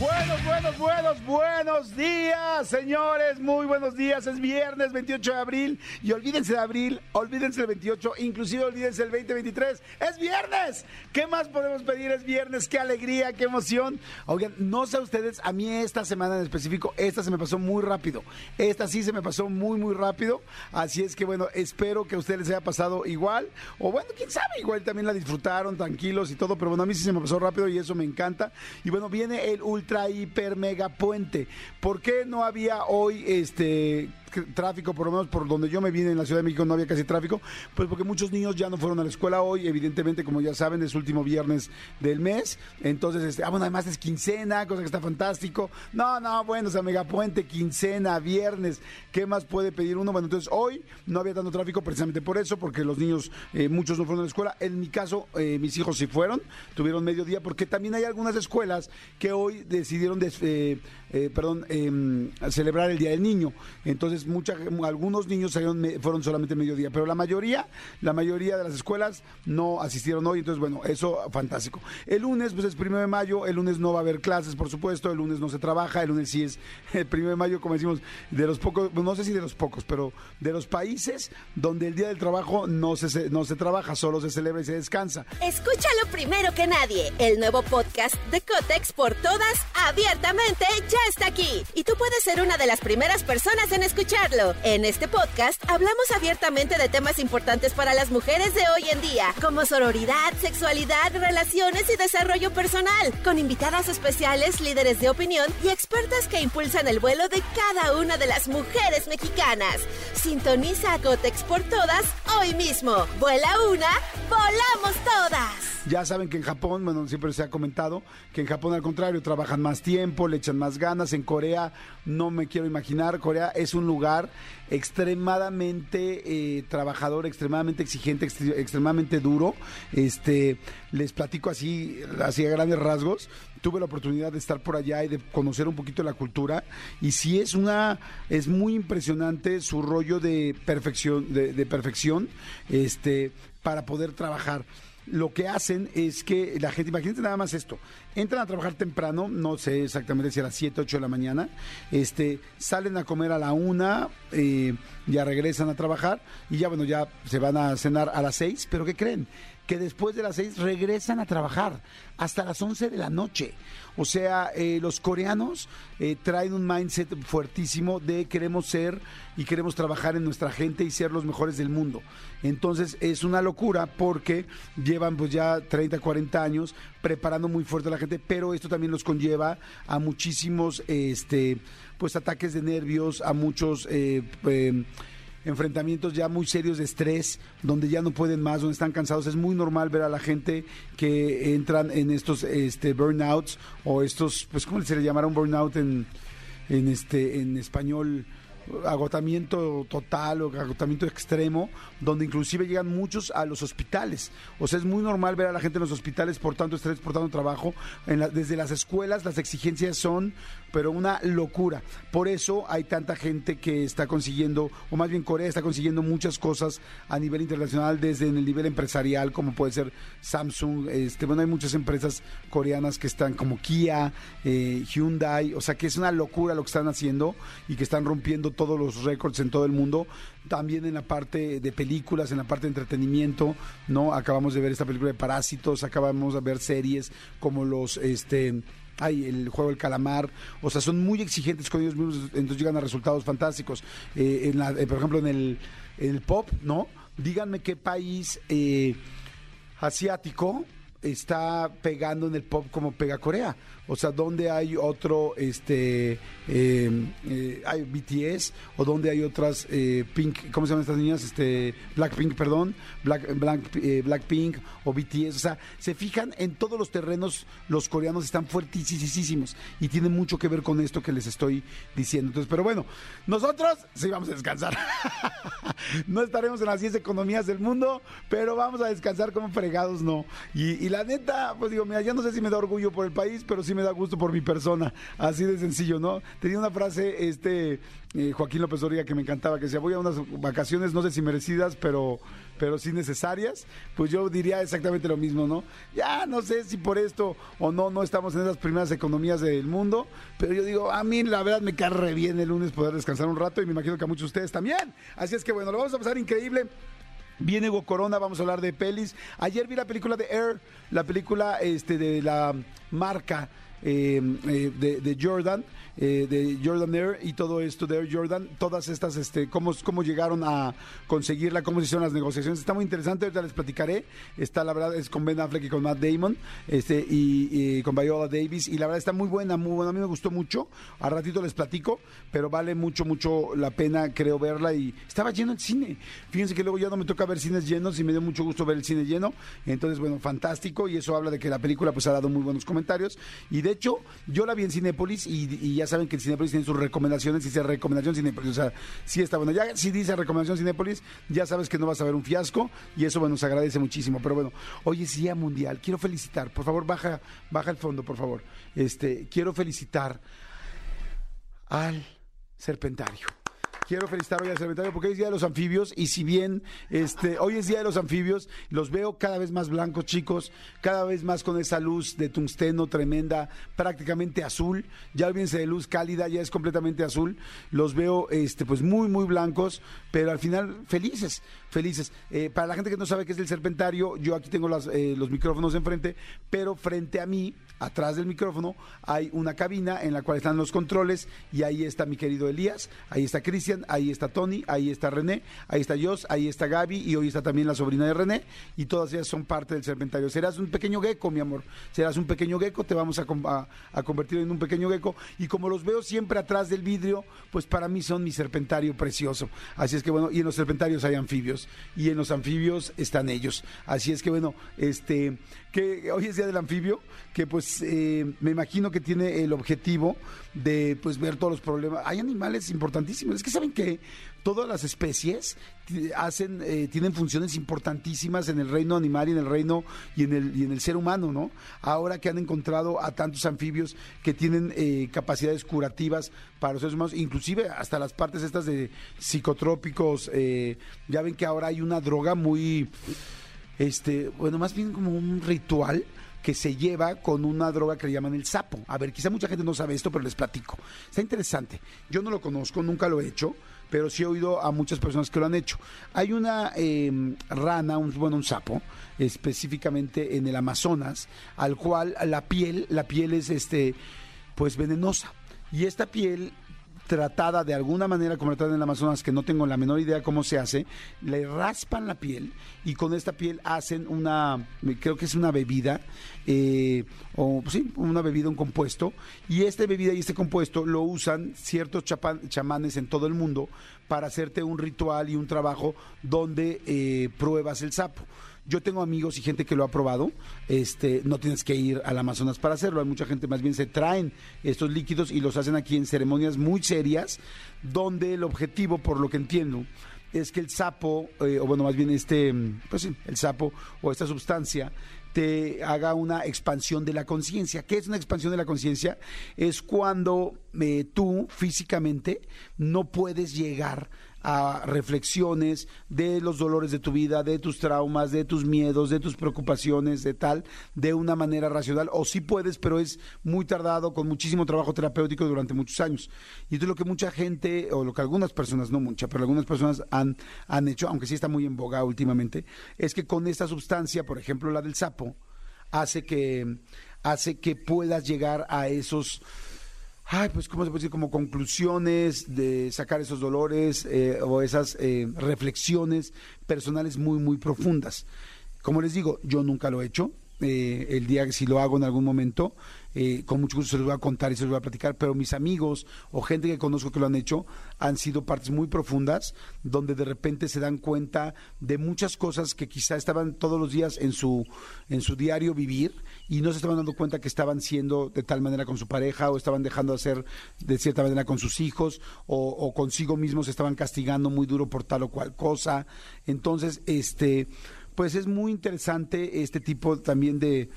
Buenos, buenos, buenos, buenos días, señores. Muy buenos días. Es viernes 28 de abril. Y olvídense de abril, olvídense del 28, inclusive olvídense del 2023. Es viernes. ¿Qué más podemos pedir? Es viernes. Qué alegría, qué emoción. Oigan, no sé ustedes, a mí esta semana en específico, esta se me pasó muy rápido. Esta sí se me pasó muy, muy rápido. Así es que, bueno, espero que a ustedes les haya pasado igual. O bueno, quién sabe, igual también la disfrutaron, tranquilos y todo. Pero bueno, a mí sí se me pasó rápido y eso me encanta. Y bueno, viene el hiper mega puente. ¿Por qué no había hoy este tráfico, por lo menos por donde yo me vine en la Ciudad de México no había casi tráfico, pues porque muchos niños ya no fueron a la escuela hoy, evidentemente como ya saben es último viernes del mes, entonces, este, ah bueno, además es quincena, cosa que está fantástico, no, no, bueno, o sea, megapuente, quincena, viernes, ¿qué más puede pedir uno? Bueno, entonces hoy no había tanto tráfico precisamente por eso, porque los niños, eh, muchos no fueron a la escuela, en mi caso, eh, mis hijos sí fueron, tuvieron mediodía, porque también hay algunas escuelas que hoy decidieron, eh, perdón, em, celebrar el Día del Niño, entonces algunos niños fueron solamente mediodía, pero la mayoría, la mayoría de las escuelas no asistieron hoy, entonces bueno, eso fantástico. El lunes, pues es primero de mayo, el lunes no va a haber clases, por supuesto, el lunes no se trabaja, el lunes sí es el primero de mayo, como decimos, de los pocos, no sé si de los pocos, pero de los países donde el día del trabajo no se, no se trabaja, solo se celebra y se descansa. Escúchalo primero que nadie, el nuevo podcast de Cotex por todas, abiertamente, ya está aquí. Y tú puedes ser una de las primeras personas en escuchar en este podcast hablamos abiertamente de temas importantes para las mujeres de hoy en día, como sororidad, sexualidad, relaciones y desarrollo personal, con invitadas especiales, líderes de opinión y expertas que impulsan el vuelo de cada una de las mujeres mexicanas. Sintoniza a Cotex por todas hoy mismo. Vuela una, volamos todas. Ya saben que en Japón, bueno, siempre se ha comentado que en Japón al contrario trabajan más tiempo, le echan más ganas. En Corea no me quiero imaginar. Corea es un lugar extremadamente eh, trabajador, extremadamente exigente, extremadamente duro. Este, les platico así, así a grandes rasgos. Tuve la oportunidad de estar por allá y de conocer un poquito la cultura. Y sí es una, es muy impresionante su rollo de perfección, de perfección, este, para poder trabajar lo que hacen es que la gente, imagínate nada más esto, entran a trabajar temprano, no sé exactamente si a las 7, 8 de la mañana, este, salen a comer a la una, eh, ya regresan a trabajar y ya bueno, ya se van a cenar a las 6, pero ¿qué creen? Que después de las 6 regresan a trabajar hasta las 11 de la noche. O sea, eh, los coreanos eh, traen un mindset fuertísimo de queremos ser y queremos trabajar en nuestra gente y ser los mejores del mundo. Entonces es una locura porque llevan pues ya 30, 40 años preparando muy fuerte a la gente, pero esto también los conlleva a muchísimos este pues ataques de nervios, a muchos eh, enfrentamientos ya muy serios de estrés, donde ya no pueden más, donde están cansados. Es muy normal ver a la gente que entran en estos este, burnouts o estos, pues, ¿cómo se le llamará un burnout en, en, este, en español? agotamiento total o agotamiento extremo, donde inclusive llegan muchos a los hospitales. O sea, es muy normal ver a la gente en los hospitales por tanto estrés, por tanto trabajo. desde las escuelas las exigencias son, pero una locura. Por eso hay tanta gente que está consiguiendo, o más bien Corea está consiguiendo muchas cosas a nivel internacional, desde en el nivel empresarial, como puede ser Samsung. Este, bueno, hay muchas empresas coreanas que están como Kia, eh, Hyundai, o sea que es una locura lo que están haciendo y que están rompiendo todos los récords en todo el mundo, también en la parte de películas, en la parte de entretenimiento, ¿no? Acabamos de ver esta película de Parásitos, acabamos de ver series como los, este, hay el juego del calamar, o sea, son muy exigentes con ellos mismos, entonces llegan a resultados fantásticos. Eh, en eh, por ejemplo, en el, el, pop, ¿no? Díganme qué país eh, asiático está pegando en el pop como pega Corea. O sea, donde hay otro, este, eh, eh, hay BTS o donde hay otras eh, Pink, ¿cómo se llaman estas niñas? Este, Blackpink, perdón, Black, Black, eh, Blackpink o BTS. O sea, se fijan en todos los terrenos, los coreanos están fuertísimos y tienen mucho que ver con esto que les estoy diciendo. Entonces, pero bueno, nosotros sí vamos a descansar. no estaremos en las 10 economías del mundo, pero vamos a descansar como fregados, no. Y la neta, pues digo, mira, ya no sé si me da orgullo por el país, pero sí me da gusto por mi persona. Así de sencillo, ¿no? Tenía una frase, este, eh, Joaquín López Origa, que me encantaba, que decía, voy a unas vacaciones, no sé si merecidas, pero, pero sí necesarias. Pues yo diría exactamente lo mismo, ¿no? Ya no sé si por esto o no, no estamos en esas primeras economías del mundo, pero yo digo, a mí la verdad me cae re bien el lunes poder descansar un rato y me imagino que a muchos de ustedes también. Así es que bueno, lo vamos a pasar increíble. Viene Hugo Corona, vamos a hablar de pelis. Ayer vi la película de Air, la película este, de la marca eh, eh, de, de Jordan, eh, de Jordan Air y todo esto de Air Jordan, todas estas, este, cómo, cómo llegaron a conseguirla, cómo se hicieron las negociaciones. Está muy interesante, ahorita les platicaré. Está, la verdad, es con Ben Affleck y con Matt Damon este, y, con Viola Davis. Y la verdad está muy buena, muy buena. A mí me gustó mucho. A ratito les platico, pero vale mucho, mucho la pena, creo, verla. Y estaba lleno el cine. Fíjense que luego ya no me toca ver cines llenos y me dio mucho gusto ver el cine lleno. Entonces, bueno, fantástico. Y eso habla de que la película pues ha dado muy buenos comentarios. Y de hecho, yo la vi en Cinépolis y, y ya saben que el Cinépolis tiene sus recomendaciones. Dice recomendación Cinépolis. O sea, sí está bueno. Ya si dice recomendación Cinépolis, ya sabes que no vas a ver un fiasco. Y eso, bueno, se agradece muchísimo. Pero bueno, hoy es Día Mundial. Quiero felicitar. Por favor, baja, baja el fondo, por favor. Este, quiero felicitar al Serpentario. Quiero felicitar hoy al Serpentario porque hoy es Día de los Anfibios y si bien este, hoy es Día de los Anfibios, los veo cada vez más blancos, chicos, cada vez más con esa luz de tungsteno tremenda, prácticamente azul. Ya olvídense de luz cálida, ya es completamente azul. Los veo este, pues muy, muy blancos, pero al final felices, felices. Eh, para la gente que no sabe qué es el Serpentario, yo aquí tengo las, eh, los micrófonos enfrente, pero frente a mí atrás del micrófono hay una cabina en la cual están los controles y ahí está mi querido Elías, ahí está Cristian, ahí está Tony, ahí está René, ahí está Jos, ahí está Gaby y hoy está también la sobrina de René y todas ellas son parte del serpentario. Serás un pequeño gecko, mi amor, serás un pequeño gecko, te vamos a, a convertir en un pequeño gecko y como los veo siempre atrás del vidrio, pues para mí son mi serpentario precioso. Así es que bueno, y en los serpentarios hay anfibios y en los anfibios están ellos. Así es que bueno, este que hoy es día del anfibio, que pues eh, me imagino que tiene el objetivo de pues ver todos los problemas. Hay animales importantísimos. Es que saben que todas las especies ti- hacen, eh, tienen funciones importantísimas en el reino animal y en el reino y en el, y en el ser humano, ¿no? Ahora que han encontrado a tantos anfibios que tienen eh, capacidades curativas para los seres humanos, inclusive hasta las partes estas de psicotrópicos, eh, ya ven que ahora hay una droga muy este, bueno, más bien como un ritual que se lleva con una droga que le llaman el sapo. A ver, quizá mucha gente no sabe esto, pero les platico. Está interesante. Yo no lo conozco, nunca lo he hecho, pero sí he oído a muchas personas que lo han hecho. Hay una eh, rana, un, bueno, un sapo, específicamente en el Amazonas, al cual la piel, la piel es este, pues venenosa. Y esta piel tratada de alguna manera como la tratan en el Amazonas, que no tengo la menor idea cómo se hace, le raspan la piel y con esta piel hacen una, creo que es una bebida, eh, o pues sí, una bebida, un compuesto, y esta bebida y este compuesto lo usan ciertos chapan- chamanes en todo el mundo para hacerte un ritual y un trabajo donde eh, pruebas el sapo. Yo tengo amigos y gente que lo ha probado. Este, no tienes que ir al Amazonas para hacerlo. Hay mucha gente más bien se traen estos líquidos y los hacen aquí en ceremonias muy serias, donde el objetivo, por lo que entiendo, es que el sapo, eh, o bueno, más bien este, pues sí, el sapo o esta sustancia te haga una expansión de la conciencia. ¿Qué es una expansión de la conciencia? Es cuando eh, tú físicamente no puedes llegar a reflexiones de los dolores de tu vida, de tus traumas, de tus miedos, de tus preocupaciones, de tal, de una manera racional. O sí puedes, pero es muy tardado, con muchísimo trabajo terapéutico durante muchos años. Y esto es lo que mucha gente, o lo que algunas personas, no muchas, pero algunas personas han, han hecho, aunque sí está muy en boga últimamente, es que con esta sustancia, por ejemplo la del sapo, hace que, hace que puedas llegar a esos ay, pues, ¿cómo se puede decir? Como conclusiones de sacar esos dolores eh, o esas eh, reflexiones personales muy, muy profundas. Como les digo, yo nunca lo he hecho, eh, el día que si lo hago en algún momento, eh, con mucho gusto se los voy a contar y se los voy a platicar, pero mis amigos o gente que conozco que lo han hecho han sido partes muy profundas donde de repente se dan cuenta de muchas cosas que quizá estaban todos los días en su, en su diario vivir y no se estaban dando cuenta que estaban siendo de tal manera con su pareja o estaban dejando de hacer de cierta manera con sus hijos o, o consigo mismos se estaban castigando muy duro por tal o cual cosa. Entonces, este, pues es muy interesante este tipo también de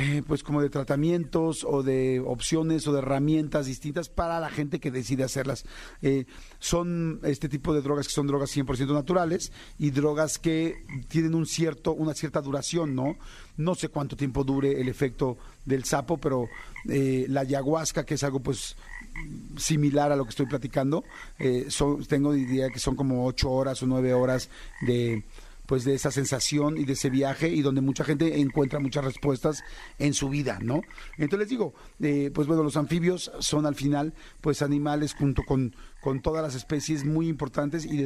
eh, pues como de tratamientos o de opciones o de herramientas distintas para la gente que decide hacerlas. Eh, son este tipo de drogas que son drogas 100% naturales y drogas que tienen un cierto, una cierta duración, ¿no? No sé cuánto tiempo dure el efecto del sapo, pero eh, la ayahuasca, que es algo pues similar a lo que estoy platicando, son, tengo idea que son como ocho horas o nueve horas de pues de esa sensación y de ese viaje y donde mucha gente encuentra muchas respuestas en su vida, ¿no? Entonces les digo, eh, pues bueno, los anfibios son al final pues animales junto con, con todas las especies muy importantes y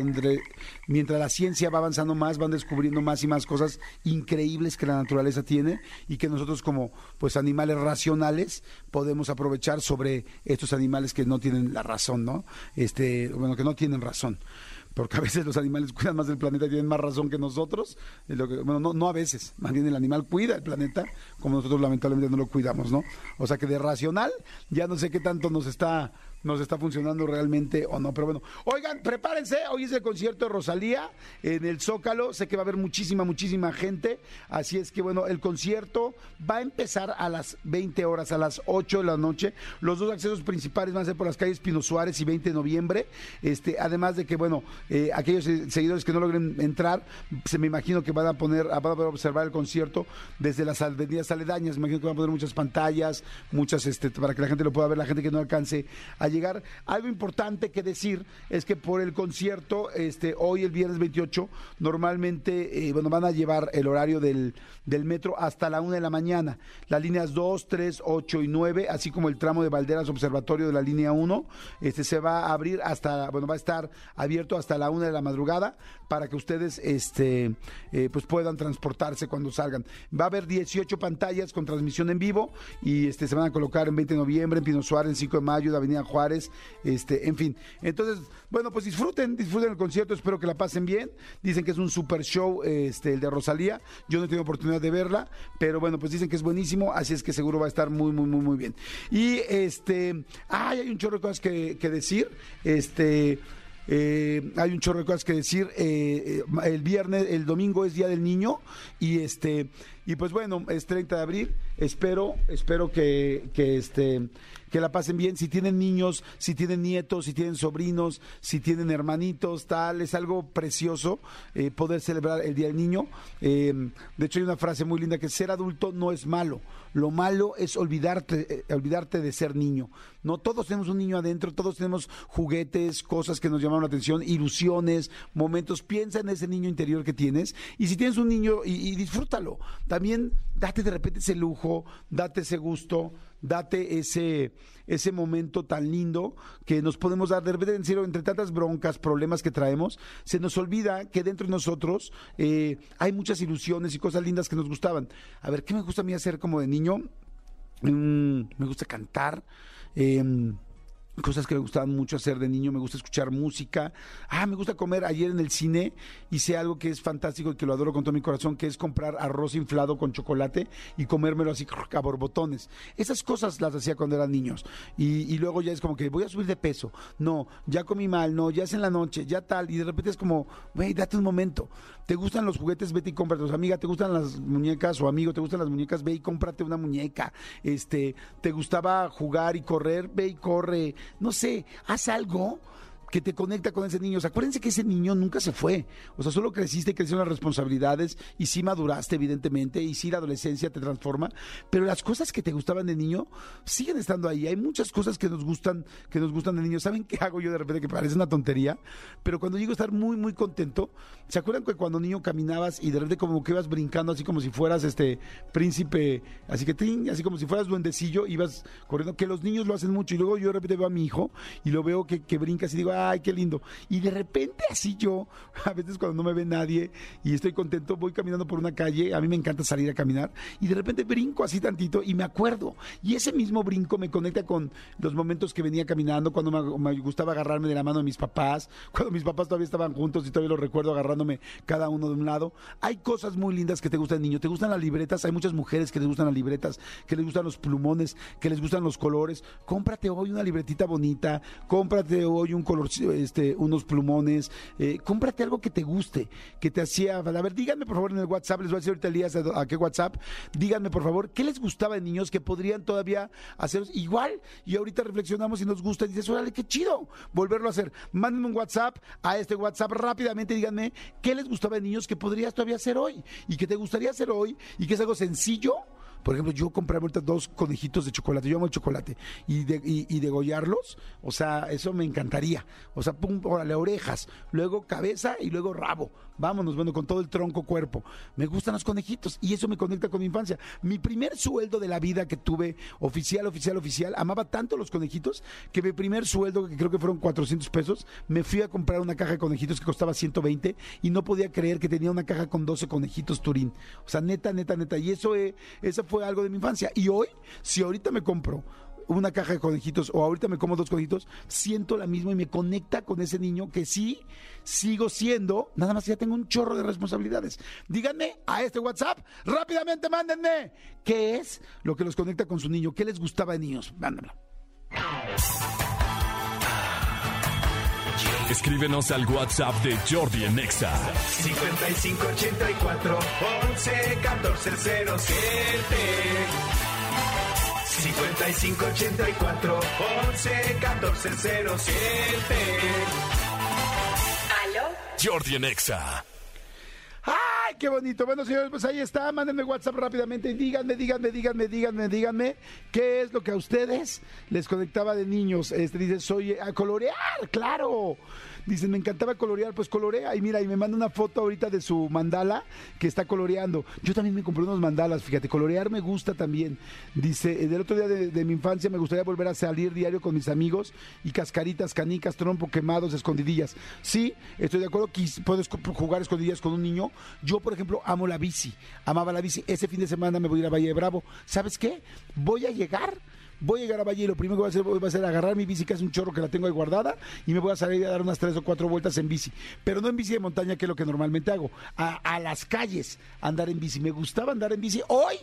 mientras la ciencia va avanzando más, van descubriendo más y más cosas increíbles que la naturaleza tiene y que nosotros como pues animales racionales podemos aprovechar sobre estos animales que no tienen la razón, ¿no? Este, bueno, que no tienen razón porque a veces los animales cuidan más del planeta y tienen más razón que nosotros. bueno, no, no a veces, más bien el animal cuida el planeta como nosotros lamentablemente no lo cuidamos, ¿no? O sea que de racional ya no sé qué tanto nos está nos está funcionando realmente o no. Pero bueno, oigan, prepárense, hoy es el concierto de Rosalía en el Zócalo, sé que va a haber muchísima, muchísima gente, así es que bueno, el concierto va a empezar a las 20 horas, a las 8 de la noche. Los dos accesos principales van a ser por las calles Pino Suárez y 20 de noviembre, este, además de que bueno, eh, aquellos seguidores que no logren entrar, se me imagino que van a poner, van a poder observar el concierto desde las avenidas aledañas, me imagino que van a poner muchas pantallas, muchas, este, para que la gente lo pueda ver, la gente que no alcance a llegar. Algo importante que decir es que por el concierto, este, hoy el viernes 28, normalmente, eh, bueno, van a llevar el horario del, del metro hasta la una de la mañana. Las líneas 2, 3, 8 y 9, así como el tramo de Valderas Observatorio de la línea 1, este se va a abrir hasta, bueno, va a estar abierto hasta la una de la madrugada para que ustedes, este, eh, pues puedan transportarse cuando salgan. Va a haber 18 pantallas con transmisión en vivo y este se van a colocar en 20 de noviembre, en Pino Suárez, en 5 de mayo, de Avenida Juárez este, en fin. Entonces, bueno, pues disfruten, disfruten el concierto, espero que la pasen bien. Dicen que es un super show, este, el de Rosalía. Yo no he tenido oportunidad de verla, pero bueno, pues dicen que es buenísimo, así es que seguro va a estar muy, muy, muy, muy bien. Y este, ay, hay un chorro de cosas que, decir. Este. Eh, hay un chorro de cosas que decir. Eh, eh, el viernes, el domingo es Día del Niño y este y pues bueno, es 30 de abril. Espero, espero que, que este que la pasen bien. Si tienen niños, si tienen nietos, si tienen sobrinos, si tienen hermanitos, tal, es algo precioso eh, poder celebrar el Día del Niño. Eh, de hecho, hay una frase muy linda que ser adulto no es malo. Lo malo es olvidarte, eh, olvidarte de ser niño. No todos tenemos un niño adentro, todos tenemos juguetes, cosas que nos llamaron la atención, ilusiones, momentos. Piensa en ese niño interior que tienes y si tienes un niño y, y disfrútalo. También date de repente ese lujo, date ese gusto date ese, ese momento tan lindo que nos podemos dar. De repente, entre tantas broncas, problemas que traemos, se nos olvida que dentro de nosotros eh, hay muchas ilusiones y cosas lindas que nos gustaban. A ver, ¿qué me gusta a mí hacer como de niño? Mm, me gusta cantar. Eh, cosas que me gustaban mucho hacer de niño, me gusta escuchar música, ah, me gusta comer, ayer en el cine hice algo que es fantástico y que lo adoro con todo mi corazón, que es comprar arroz inflado con chocolate y comérmelo así a borbotones. Esas cosas las hacía cuando eran niños y, luego ya es como que voy a subir de peso, no, ya comí mal, no, ya es en la noche, ya tal, y de repente es como, güey, date un momento, ¿te gustan los juguetes? Vete y cómprate, amiga, ¿te gustan las muñecas? O amigo, ¿te gustan las muñecas? Ve y cómprate una muñeca, este, ¿te gustaba jugar y correr? Ve y corre, no sé, haz algo que te conecta con ese niño. acuérdense que ese niño nunca se fue. O sea, solo creciste, crecieron las responsabilidades y sí maduraste, evidentemente, y sí la adolescencia te transforma. Pero las cosas que te gustaban de niño siguen estando ahí. Hay muchas cosas que nos gustan, que nos gustan de niño. ¿Saben qué hago yo de repente? Que parece una tontería, pero cuando llego a estar muy, muy contento, ¿se acuerdan que cuando niño caminabas y de repente como que ibas brincando así como si fueras este príncipe, así que así como si fueras duendecillo, ibas corriendo, que los niños lo hacen mucho y luego yo de repente veo a mi hijo y lo veo que, que brinca y digo, ay, qué lindo. Y de repente así yo, a veces cuando no me ve nadie y estoy contento, voy caminando por una calle, a mí me encanta salir a caminar, y de repente brinco así tantito y me acuerdo. Y ese mismo brinco me conecta con los momentos que venía caminando, cuando me, gustaba agarrarme de la mano de mis papás, cuando mis papás todavía estaban juntos y todavía lo recuerdo agarrándome cada uno de un lado. Hay cosas muy lindas que te gustan, niño. ¿Te gustan las libretas? Hay muchas mujeres que les gustan las libretas, que les gustan los plumones, que les gustan los colores. Cómprate hoy una libretita bonita, cómprate hoy un color, este, unos plumones, eh, cómprate algo que te guste, que te hacía. A ver, díganme por favor en el WhatsApp, les voy a decir ahorita Elías a, a qué WhatsApp. Díganme por favor, ¿qué les gustaba de niños que podrían todavía hacer igual? Y ahorita reflexionamos y nos gusta y dices, órale, qué chido volverlo a hacer. Mándenme un WhatsApp a este WhatsApp rápidamente, díganme qué les gustaba de niños que podrías todavía hacer hoy y que te gustaría hacer hoy y que es algo sencillo por ejemplo, yo compré ahorita dos conejitos de chocolate, yo amo el chocolate, y, de, y, y degollarlos, o sea, eso me encantaría. O sea, pum, órale, orejas, luego cabeza y luego rabo. Vámonos, bueno, con todo el tronco cuerpo. Me gustan los conejitos y eso me conecta con mi infancia. Mi primer sueldo de la vida que tuve, oficial, oficial, oficial, amaba tanto los conejitos que mi primer sueldo, que creo que fueron 400 pesos, me fui a comprar una caja de conejitos que costaba 120 y no podía creer que tenía una caja con 12 conejitos Turín. O sea, neta, neta, neta. Y eso, eh, esa fue algo de mi infancia. Y hoy, si ahorita me compro una caja de conejitos o ahorita me como dos conejitos, siento la misma y me conecta con ese niño que sí sigo siendo, nada más que ya tengo un chorro de responsabilidades. Díganme a este WhatsApp, rápidamente mándenme, ¿qué es lo que los conecta con su niño? ¿Qué les gustaba de niños? Mándenmelo. Escríbenos al WhatsApp de Jordi en Exa. 5584 11 14 07 5584 11 14 07 ¿Aló? Jordi en Exa. ¡Ay, qué bonito! Bueno, señores, pues ahí está. Mándenme WhatsApp rápidamente y díganme, díganme, díganme, díganme, díganme qué es lo que a ustedes les conectaba de niños. Este dice, soy a colorear, claro. Dicen, me encantaba colorear, pues colorea. Y mira, y me manda una foto ahorita de su mandala que está coloreando. Yo también me compré unos mandalas, fíjate, colorear me gusta también. Dice, del otro día de, de mi infancia me gustaría volver a salir diario con mis amigos y cascaritas, canicas, trompo, quemados, escondidillas. Sí, estoy de acuerdo que puedes jugar escondidillas con un niño. Yo, por ejemplo, amo la bici, amaba la bici. Ese fin de semana me voy a ir a Valle de Bravo. ¿Sabes qué? Voy a llegar voy a llegar a Valle y lo primero que voy a hacer va a ser agarrar mi bici, que es un chorro que la tengo ahí guardada, y me voy a salir a dar unas tres o cuatro vueltas en bici. Pero no en bici de montaña, que es lo que normalmente hago. A, a las calles, andar en bici. Me gustaba andar en bici. Hoy,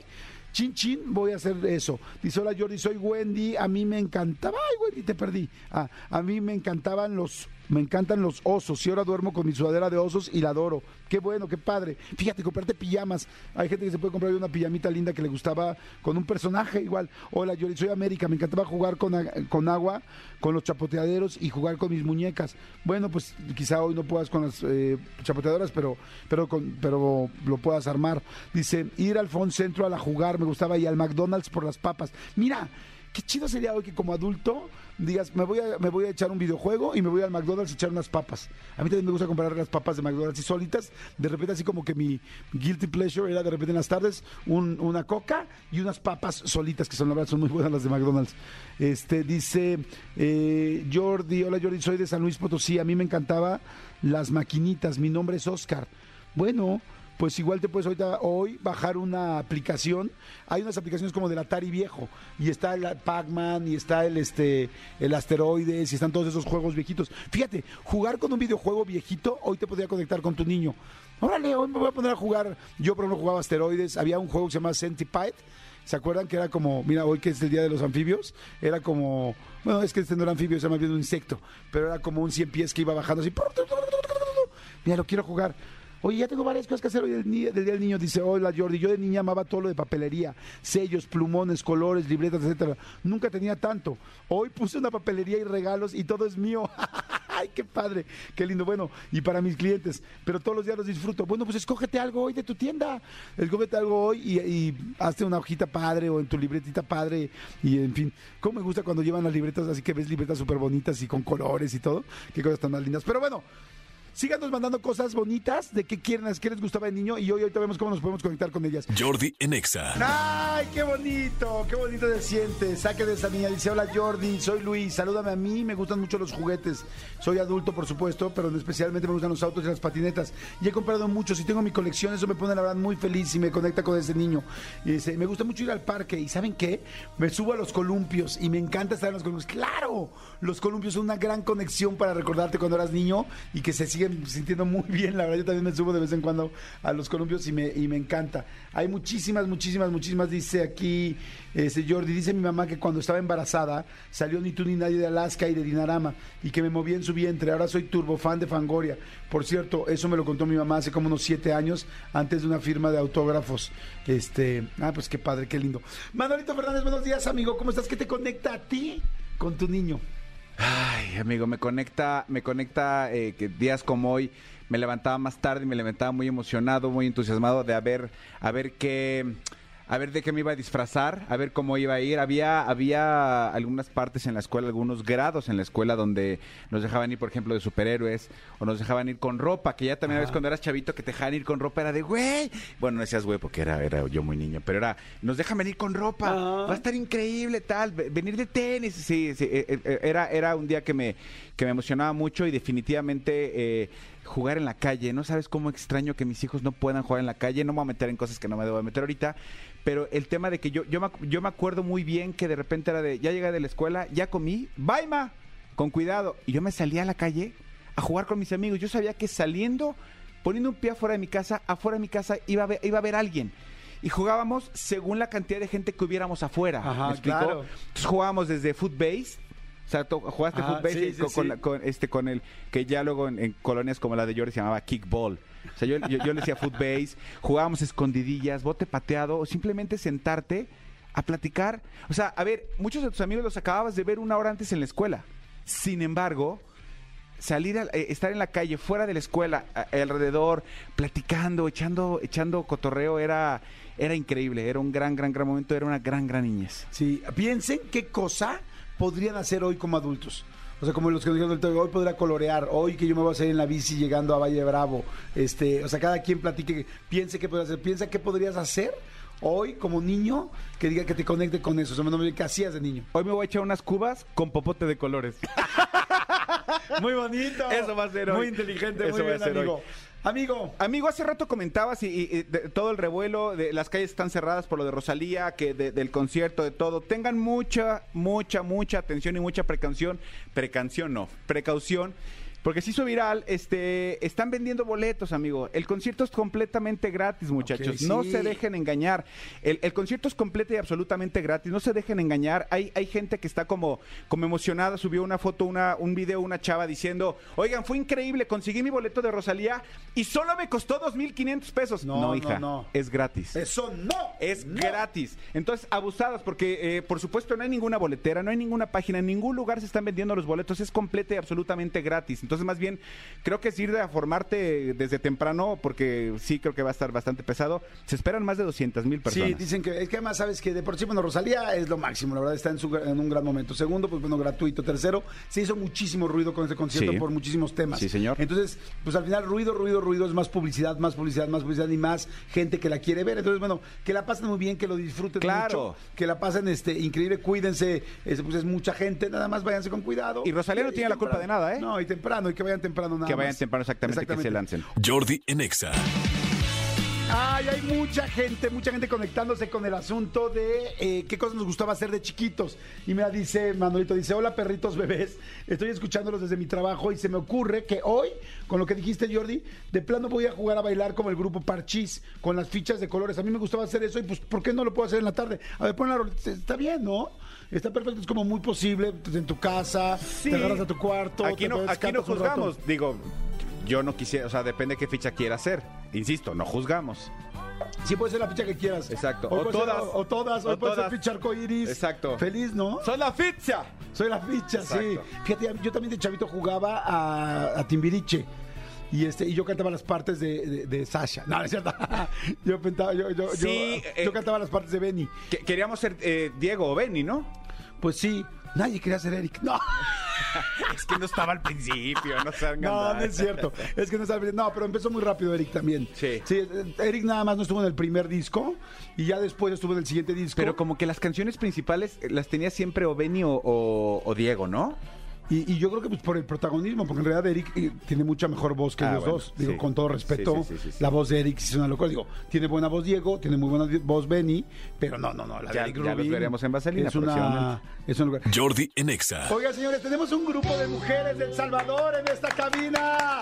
chin chin, voy a hacer eso. Dice, hola Jordi, soy Wendy. A mí me encantaba. Ay, Wendy, te perdí. Ah, a mí me encantaban los me encantan los osos y ahora duermo con mi sudadera de osos y la adoro. Qué bueno, qué padre. Fíjate, comprarte pijamas. Hay gente que se puede comprar una pijamita linda que le gustaba con un personaje igual. Hola, yo soy América. Me encantaba jugar con, con agua, con los chapoteaderos y jugar con mis muñecas. Bueno, pues quizá hoy no puedas con las eh, chapoteadoras, pero, pero, con, pero lo puedas armar. Dice, ir al Fon Central a jugar. Me gustaba y al McDonald's por las papas. Mira, qué chido sería hoy que como adulto digas, me voy, a, me voy a echar un videojuego y me voy al McDonald's a echar unas papas. A mí también me gusta comprar las papas de McDonald's y solitas. De repente, así como que mi guilty pleasure era de repente en las tardes un- una coca y unas papas solitas, que son la verdad, son muy buenas las de McDonald's. Este dice eh, Jordi, hola Jordi, soy de San Luis Potosí. A mí me encantaba las maquinitas. Mi nombre es Oscar. Bueno, pues igual te puedes ahorita hoy bajar una aplicación. Hay unas aplicaciones como del Atari viejo y está el Pac-Man y está el este el asteroides y están todos esos juegos viejitos. Fíjate, jugar con un videojuego viejito hoy te podría conectar con tu niño. Órale, hoy me voy a poner a jugar. Yo por ejemplo jugaba asteroides, había un juego que se llama Centipede. ¿Se acuerdan que era como, mira, hoy que es el día de los anfibios, era como, bueno, es que este no era anfibio, se llama bien un insecto, pero era como un 100 pies que iba bajando así. Mira, lo quiero jugar. Oye, ya tengo varias cosas que hacer hoy del, Día del Niño. Dice, hola Jordi, yo de niña amaba todo lo de papelería, sellos, plumones, colores, libretas, etcétera. Nunca tenía tanto. Hoy puse una papelería y regalos y todo es mío. Ay, qué padre, qué lindo. Bueno, y para mis clientes, pero todos los días los disfruto. Bueno, pues escógete algo hoy de tu tienda. Escógete algo hoy y, y hazte una hojita padre o en tu libretita padre. Y en fin, cómo me gusta cuando llevan las libretas, así que ves libretas súper bonitas y con colores y todo. Qué cosas tan más lindas. Pero bueno. Síganos mandando cosas bonitas de qué quieren, qué les gustaba de niño y hoy ahorita vemos cómo nos podemos conectar con ellas. Jordi en Exa. ¡Ay, qué bonito! ¡Qué bonito se siente! Saque de esa niña. Dice, hola Jordi, soy Luis, salúdame a mí, me gustan mucho los juguetes. Soy adulto, por supuesto, pero especialmente me gustan los autos y las patinetas. Y he comprado muchos y tengo mi colección, eso me pone la verdad muy feliz y me conecta con ese niño. Y dice, me gusta mucho ir al parque y ¿saben qué? Me subo a los columpios y me encanta estar en los columpios. ¡Claro! Los columpios son una gran conexión para recordarte cuando eras niño y que se siguen sintiendo muy bien. La verdad, yo también me subo de vez en cuando a los columpios y me, y me encanta. Hay muchísimas, muchísimas, muchísimas. Dice aquí, este Jordi, dice mi mamá que cuando estaba embarazada salió ni tú ni nadie de Alaska y de Dinarama y que me moví en su vientre. Ahora soy turbofan de Fangoria. Por cierto, eso me lo contó mi mamá hace como unos siete años, antes de una firma de autógrafos. Este, ah, pues qué padre, qué lindo. Manolito Fernández, buenos días, amigo. ¿Cómo estás? ¿Qué te conecta a ti con tu niño? Ay, amigo, me conecta, me conecta eh, que días como hoy me levantaba más tarde y me levantaba muy emocionado, muy entusiasmado de a ver, a ver qué, a ver de qué me iba a disfrazar, a ver cómo iba a ir. Había, había algunas partes en la escuela, algunos grados en la escuela donde nos dejaban ir, por ejemplo, de superhéroes, o nos dejaban ir con ropa, que ya también a veces cuando eras chavito que te dejaban ir con ropa era de güey. Bueno, no decías güey porque era, era yo muy niño, pero era, nos dejan venir con ropa, va a estar increíble, tal, ve- venir de tenis, sí, sí, eh, eh, era, era un día que me, que me emocionaba mucho y definitivamente eh, jugar en la calle. No sabes cómo extraño que mis hijos no puedan jugar en la calle. No me voy a meter en cosas que no me debo de meter ahorita. Pero el tema de que yo, yo, me, yo me acuerdo muy bien que de repente era de, ya llegué de la escuela, ya comí, ¡Baima! Con cuidado. Y yo me salía a la calle a jugar con mis amigos. Yo sabía que saliendo, poniendo un pie afuera de mi casa, afuera de mi casa iba a ver, iba a haber alguien. Y jugábamos según la cantidad de gente que hubiéramos afuera. Ajá, claro. Entonces jugábamos desde footbase. O sea, tú jugaste Ajá, footbase sí, con, sí. este con el que ya luego en, en colonias como la de Jordi se llamaba kickball. O sea, yo, yo, yo le decía footbase, jugábamos escondidillas, bote pateado o simplemente sentarte a platicar. O sea, a ver, muchos de tus amigos los acababas de ver una hora antes en la escuela. Sin embargo, salir a eh, estar en la calle fuera de la escuela a- alrededor platicando echando echando cotorreo era era increíble era un gran gran gran momento era una gran gran niñez Sí, piensen qué cosa podrían hacer hoy como adultos. O sea, como los que nos dijeron hoy podrá colorear, hoy que yo me voy a hacer en la bici llegando a Valle Bravo. Este, o sea, cada quien platique, piense qué podría hacer, piensa qué podrías hacer hoy como niño que diga que te conecte con eso. O sea, me- ¿qué hacías de niño? hoy me voy a echar unas cubas con popote de colores Muy bonito. Eso va a ser hoy. Muy inteligente, Eso muy va a bien, ser amigo. hoy. Amigo, Amigo, hace rato comentabas y, de- todo el revuelo, de las calles están cerradas por lo de Rosalía, que de- del concierto, de todo. Tengan mucha, mucha, mucha atención y mucha precaución. Precaución no, precaución. Porque se hizo viral, este, están vendiendo boletos, amigo. El concierto es completamente gratis, muchachos. No sí. se dejen engañar. El, el concierto es completo y absolutamente gratis. No se dejen engañar. Hay, hay gente que está como, como emocionada. Subió una foto, una, un video, una chava diciendo, oigan, fue increíble, conseguí mi boleto de Rosalía y solo me costó 2.500 pesos. No, hija, no. es gratis. eso no. Es gratis. Entonces, abusadas, porque eh, por supuesto no hay ninguna boletera, no hay ninguna página, en ningún lugar se están vendiendo los boletos, es completa y absolutamente gratis. Entonces, más bien, creo que es ir a formarte desde temprano, porque sí creo que va a estar bastante pesado. Se esperan más de 200 mil personas. Sí, dicen que es que además sabes que de por sí, bueno, Rosalía es lo máximo, la verdad está en, su- en un gran momento. Segundo, pues bueno, gratuito. Tercero, se hizo muchísimo ruido con este concierto Sí. por muchísimos temas. Sí, señor. Entonces, pues al final, ruido, ruido, ruido es más publicidad, más publicidad, más publicidad y más gente que la quiere ver. Entonces, bueno, que la pasen muy bien, que lo disfruten Claro. mucho, que la pasen este, increíble, cuídense, es, pues es mucha gente, nada más váyanse con cuidado. Y Rosalía no tiene la culpa de nada, ¿eh? No, y temprano, y que vayan temprano nada que vayan más. temprano exactamente, que se lancen. Jordi en Exa. Ay, hay mucha gente, mucha gente conectándose con el asunto de eh, qué cosas nos gustaba hacer de chiquitos. Y me dice, Manolito, dice, hola perritos bebés, estoy escuchándolos desde mi trabajo y se me ocurre que hoy, con lo que dijiste Jordi, de plano voy a jugar a bailar como el grupo Parchís, con las fichas de colores. A mí me gustaba hacer eso y pues, ¿por qué no lo puedo hacer en la tarde? A ver, pon la está bien, ¿no? Está perfecto, es como muy posible, pues, en tu casa, te agarras a tu cuarto. Aquí no, aquí no juzgamos. Digo, yo no quisiera, o sea, depende qué ficha quiera hacer. Insisto, no juzgamos. Sí, puede ser la ficha que quieras. Exacto. Hoy O ser- todas. o, todas. Hoy O puede todas. ser ficha arcoiris. Exacto. Feliz, ¿no? ¡Son la ficha! Soy la ficha, sí. Fíjate, yo también de chavito jugaba a, a Timbiriche. Y, este, y yo cantaba las partes de, de, de Sasha. No, no es cierto. yo, cantaba, yo, yo, Sí, yo, eh, yo cantaba las partes de Benny. Que- queríamos ser eh, Diego o Benny, ¿no? Pues sí, nadie quería ser Eric. No. es que no estaba al principio, no sean No, no es cierto. Es que no está No, pero empezó muy rápido Eric también. Sí. eh, Eric nada más no estuvo en el primer disco y ya después estuvo en el siguiente disco. Pero como que las canciones principales eh, las tenía siempre o Benny o, o- o Diego, ¿no? Y, y yo creo que pues por el protagonismo, porque en realidad Eric eh, tiene mucha mejor voz que Ah, los bueno, dos. Digo, sí. con todo respeto, Sí, sí, sí, sí, sí. la voz de Eric sí es una locura. Digo, tiene buena voz Diego, tiene muy buena voz Benny, pero no, no, no. La de Ya- Eric ya los Rubin veremos en Vaselina es una, es un lugar. Jordi en Exa. Oiga, señores, tenemos un grupo de mujeres del Salvador en esta cabina.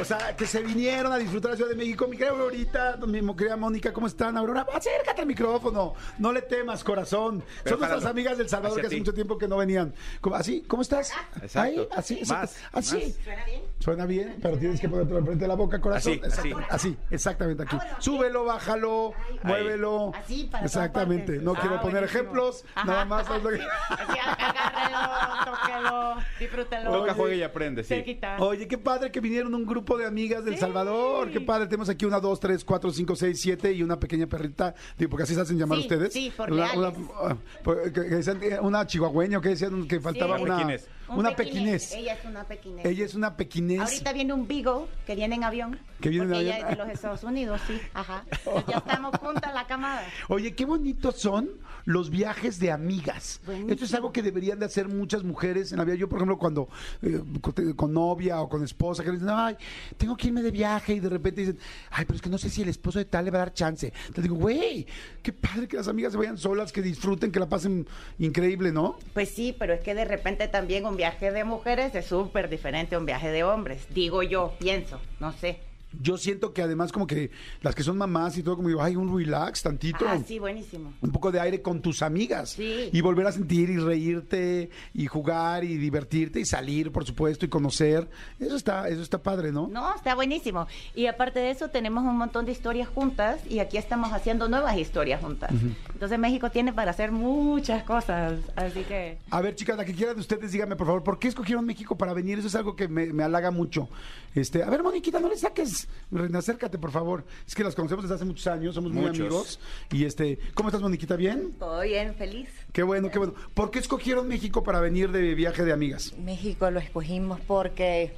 O sea, que se vinieron a disfrutar la Ciudad de México. Mi querida Aurorita, mi querida Mónica, ¿cómo están? Aurora, acércate al micrófono. No le temas, corazón. Pero Son nuestras amigas del Salvador que hace ti. mucho tiempo que no venían. ¿Cómo- ¿Así? ¿Cómo estás? Exacto. Ahí, así, exacto. Más, así. más. ¿Suena bien? Suena bien, pero tienes que ponértelo enfrente de la boca, corazón. Así, Exacto, así. así, exactamente aquí. Ah, bueno, Súbelo, bájalo, muévelo. Así, para Exactamente. No Ah, quiero poner buenísimo. ejemplos, nada más. es Así, agárrelo, tóquelo, disfrútelo. Toca, juegue y aprende, sí. Quita. Oye, qué padre que vinieron un grupo de amigas del Sí. Salvador. Qué padre. Tenemos aquí una, dos, tres, cuatro, cinco, seis, siete y una pequeña perrita. Digo, porque así se hacen llamar Sí, ustedes. sí, por una, ah, eh, una chihuahueña que decían que faltaba Sí. una, Pequinés. Un una pequinés. Ella es una pequinés. Ella es una pequinés. Ahorita viene un Beagle que viene en avión. Que viene en avión. ella es de los Estados Unidos, sí. Ajá. Entonces ya estamos juntas la camada. Oye, qué bonitos son los viajes de amigas. Buenísimo. Esto es algo que deberían de hacer muchas mujeres en la vida. Yo, por ejemplo, cuando eh, con, con novia o con esposa, que le dicen, ay, tengo que irme de viaje y de repente dicen, ay, pero es que no sé si el esposo de tal le va a dar chance. Te digo, güey, qué padre que las amigas se vayan solas, que disfruten, que la pasen increíble, ¿no? Pues sí, pero es que de repente también un viaje de mujeres es súper diferente a un viaje de hombres. Digo yo, pienso, no sé. Yo siento que además como que las que son mamás y todo, como digo, ay, un relax tantito. Ah, sí, buenísimo. un poco de aire con tus amigas Sí. y volver a sentir y reírte y jugar y divertirte y salir por supuesto y conocer eso está eso está padre no No, está buenísimo. Y aparte de eso, tenemos un montón de historias juntas y aquí estamos haciendo nuevas historias juntas. Entonces México tiene para hacer muchas cosas, así que... a ver chicas la que quieran de ustedes díganme por favor por qué escogieron México para venir eso es algo que me, me halaga mucho este a ver Moniquita no le saques acércate por favor es que las conocemos desde hace muchos años somos muy Muchos. amigos y este cómo estás Moniquita bien Todo bien, feliz. qué bueno qué bueno por qué escogieron México para venir de viaje de amigas México lo escogimos porque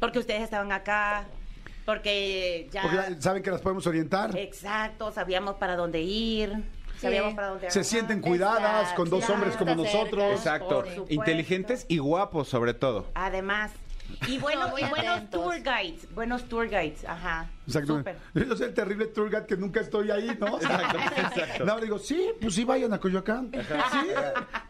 Porque ustedes estaban acá, porque ya... porque saben que las podemos orientar Exacto, sabíamos para dónde ir, sabíamos para dónde se sienten cuidadas con dos hombres como cerca. nosotros Exacto. Inteligentes y guapos, sobre todo. Además. Y buenos, muy y buenos tour guides, buenos tour guides, ajá. Exacto. Súper. Yo soy el terrible tour guide que nunca estoy ahí, ¿no? Exacto, exacto. No, digo, sí, pues sí, vayan a Coyoacán. Sí,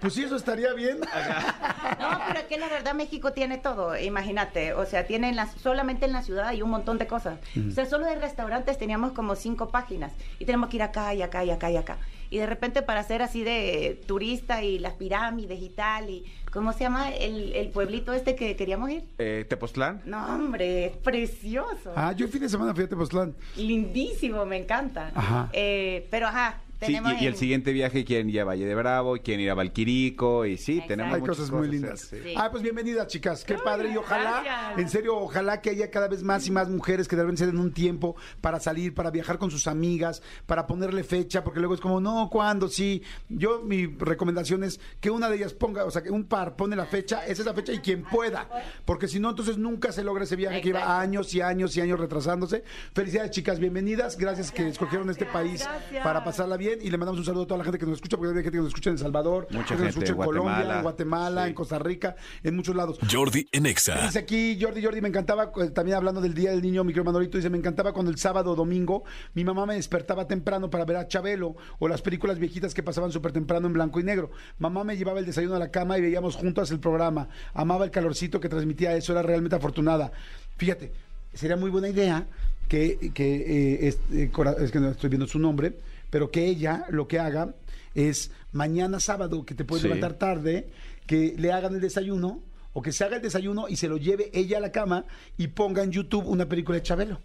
pues sí, eso estaría bien. No, pero es que la verdad México tiene todo, imagínate, o sea, tiene en la- solamente en la ciudad hay un montón de cosas. O sea, solo de restaurantes teníamos como cinco páginas y tenemos que ir acá y acá y acá y acá. Y de repente para ser así de turista y las pirámides y tal, y ¿cómo se llama el, el pueblito este que queríamos ir? Eh, Tepoztlán. No, hombre, es precioso. Ah, yo el fin de semana fui a Tepoztlán. Lindísimo, me encanta. Ajá. Eh, pero ajá, Sí, y, y el en- siguiente viaje quieren ir a Valle de Bravo, quieren ir a Valquirico y sí, Exacto. tenemos Hay muchas cosas muy lindas. sí. Sí. Ah, pues bienvenidas, chicas. Qué padre. Y ojalá, gracias. en serio, ojalá que haya cada vez más y más mujeres que deben ser en un tiempo para salir, para viajar con sus amigas, para ponerle fecha, porque luego es como, no, ¿cuándo? Sí. Yo, mi recomendación es que una de ellas ponga, o sea, que un par pone la fecha, esa es la fecha y quien pueda. Porque si no, entonces nunca se logra ese viaje que lleva Exacto. años y años y años retrasándose. Felicidades, chicas. Bienvenidas. Gracias que escogieron este país Gracias. para pasarla bien. Y le mandamos un saludo a toda la gente que nos escucha, porque hay gente que nos escucha en El Salvador, Mucha gente que nos escucha en en Colombia, Guatemala. en Guatemala, Sí. en Costa Rica, en muchos lados. Jordi en Exa. Dice aquí Jordi, Jordi, me encantaba, eh, también hablando del Día del Niño, mi querido Manolito, dice, me encantaba cuando el sábado o domingo mi mamá me despertaba temprano para ver a Chabelo o las películas viejitas que pasaban súper temprano en blanco y negro. Mamá me llevaba el desayuno a la cama y veíamos juntos el programa. Amaba el calorcito que transmitía eso, era realmente afortunada. Fíjate, sería muy buena idea que, que eh, es, eh, es que no estoy viendo su nombre, pero que ella lo que haga es mañana sábado, que te puedes Sí. levantar tarde, que le hagan el desayuno o que se haga el desayuno y se lo lleve ella a la cama y ponga en YouTube una película de Chabelo.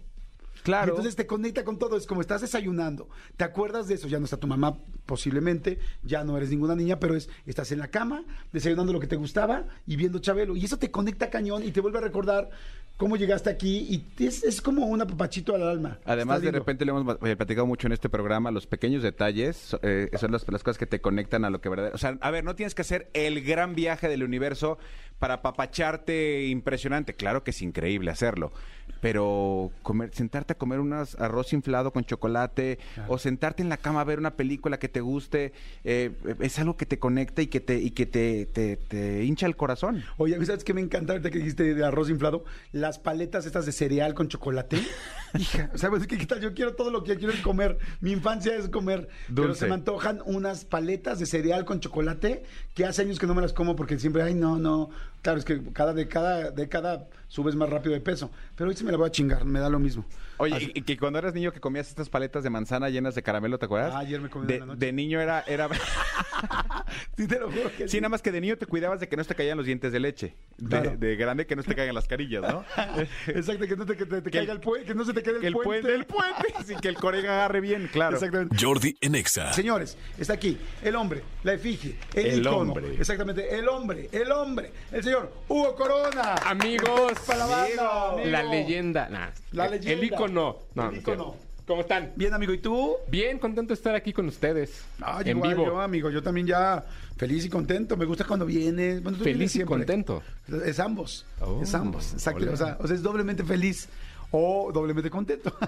Y Claro. entonces te conecta con todo, es como estás desayunando, te acuerdas de eso, ya no está tu mamá posiblemente, ya no eres ninguna niña, pero es estás en la cama desayunando lo que te gustaba y viendo Chabelo y eso te conecta cañón y te vuelve a recordar cómo llegaste aquí y es, es como un apapachito al alma. Además, de lindo. repente le hemos eh, platicado mucho en este programa, los pequeños detalles eh, son las, las cosas que te conectan a lo que verdad. O sea, a ver, no tienes que hacer el gran viaje del universo para papacharte impresionante. Claro que es increíble hacerlo. Pero comer, sentarte a comer un arroz inflado con chocolate o sentarte en la cama a ver una película que te guste, eh, es algo que te conecta y que te, y que te, te- te hincha el corazón. Oye, ¿sabes qué me encanta ahorita que dijiste de arroz inflado? Las paletas estas de cereal con chocolate. Hija, ¿sabes qué, qué tal? Yo quiero todo lo que quiero comer. Mi infancia es comer. Pero se me antojan unas paletas de cereal con chocolate que hace años que no me las como porque siempre, ay, no, no. Claro, es que cada década, década subes más rápido de peso. Pero hoy sí me la voy a chingar, me da lo mismo. Oye, Así- y, que cuando eras niño que comías estas paletas de manzana llenas de caramelo, ¿te acuerdas? Ah, ayer me comí de, una noche. de niño era, era sí, te lo juro que Sí, nada más que de niño te cuidabas de que no te caían los dientes de leche. De, Claro. de grande que no te caigan las carillas, ¿no? Exacto, que no, te, que te- te Que el- caiga el puente, que no se te quede el, puente, el puente, así que el corega agarre bien, claro. Exactamente. Jordi en Exa. Señores, está aquí el hombre, la efigie, el, El icono. hombre. Exactamente, el hombre, el hombre, el señor Hugo Corona. Amigos, Para la banda, amigo. la leyenda. nah, La el- leyenda. El ícono. No, no ícono. quiero. ¿Cómo están? Bien, amigo, ¿y tú? Bien, contento de estar aquí con ustedes. Ay, en igual vivo. yo, amigo, yo también ya feliz y contento. Me gusta cuando vienes. Bueno, tú vienes Feliz y siempre. contento. Es ambos. Oh, es ambos, exacto. O sea, o sea, es doblemente feliz o doblemente contento.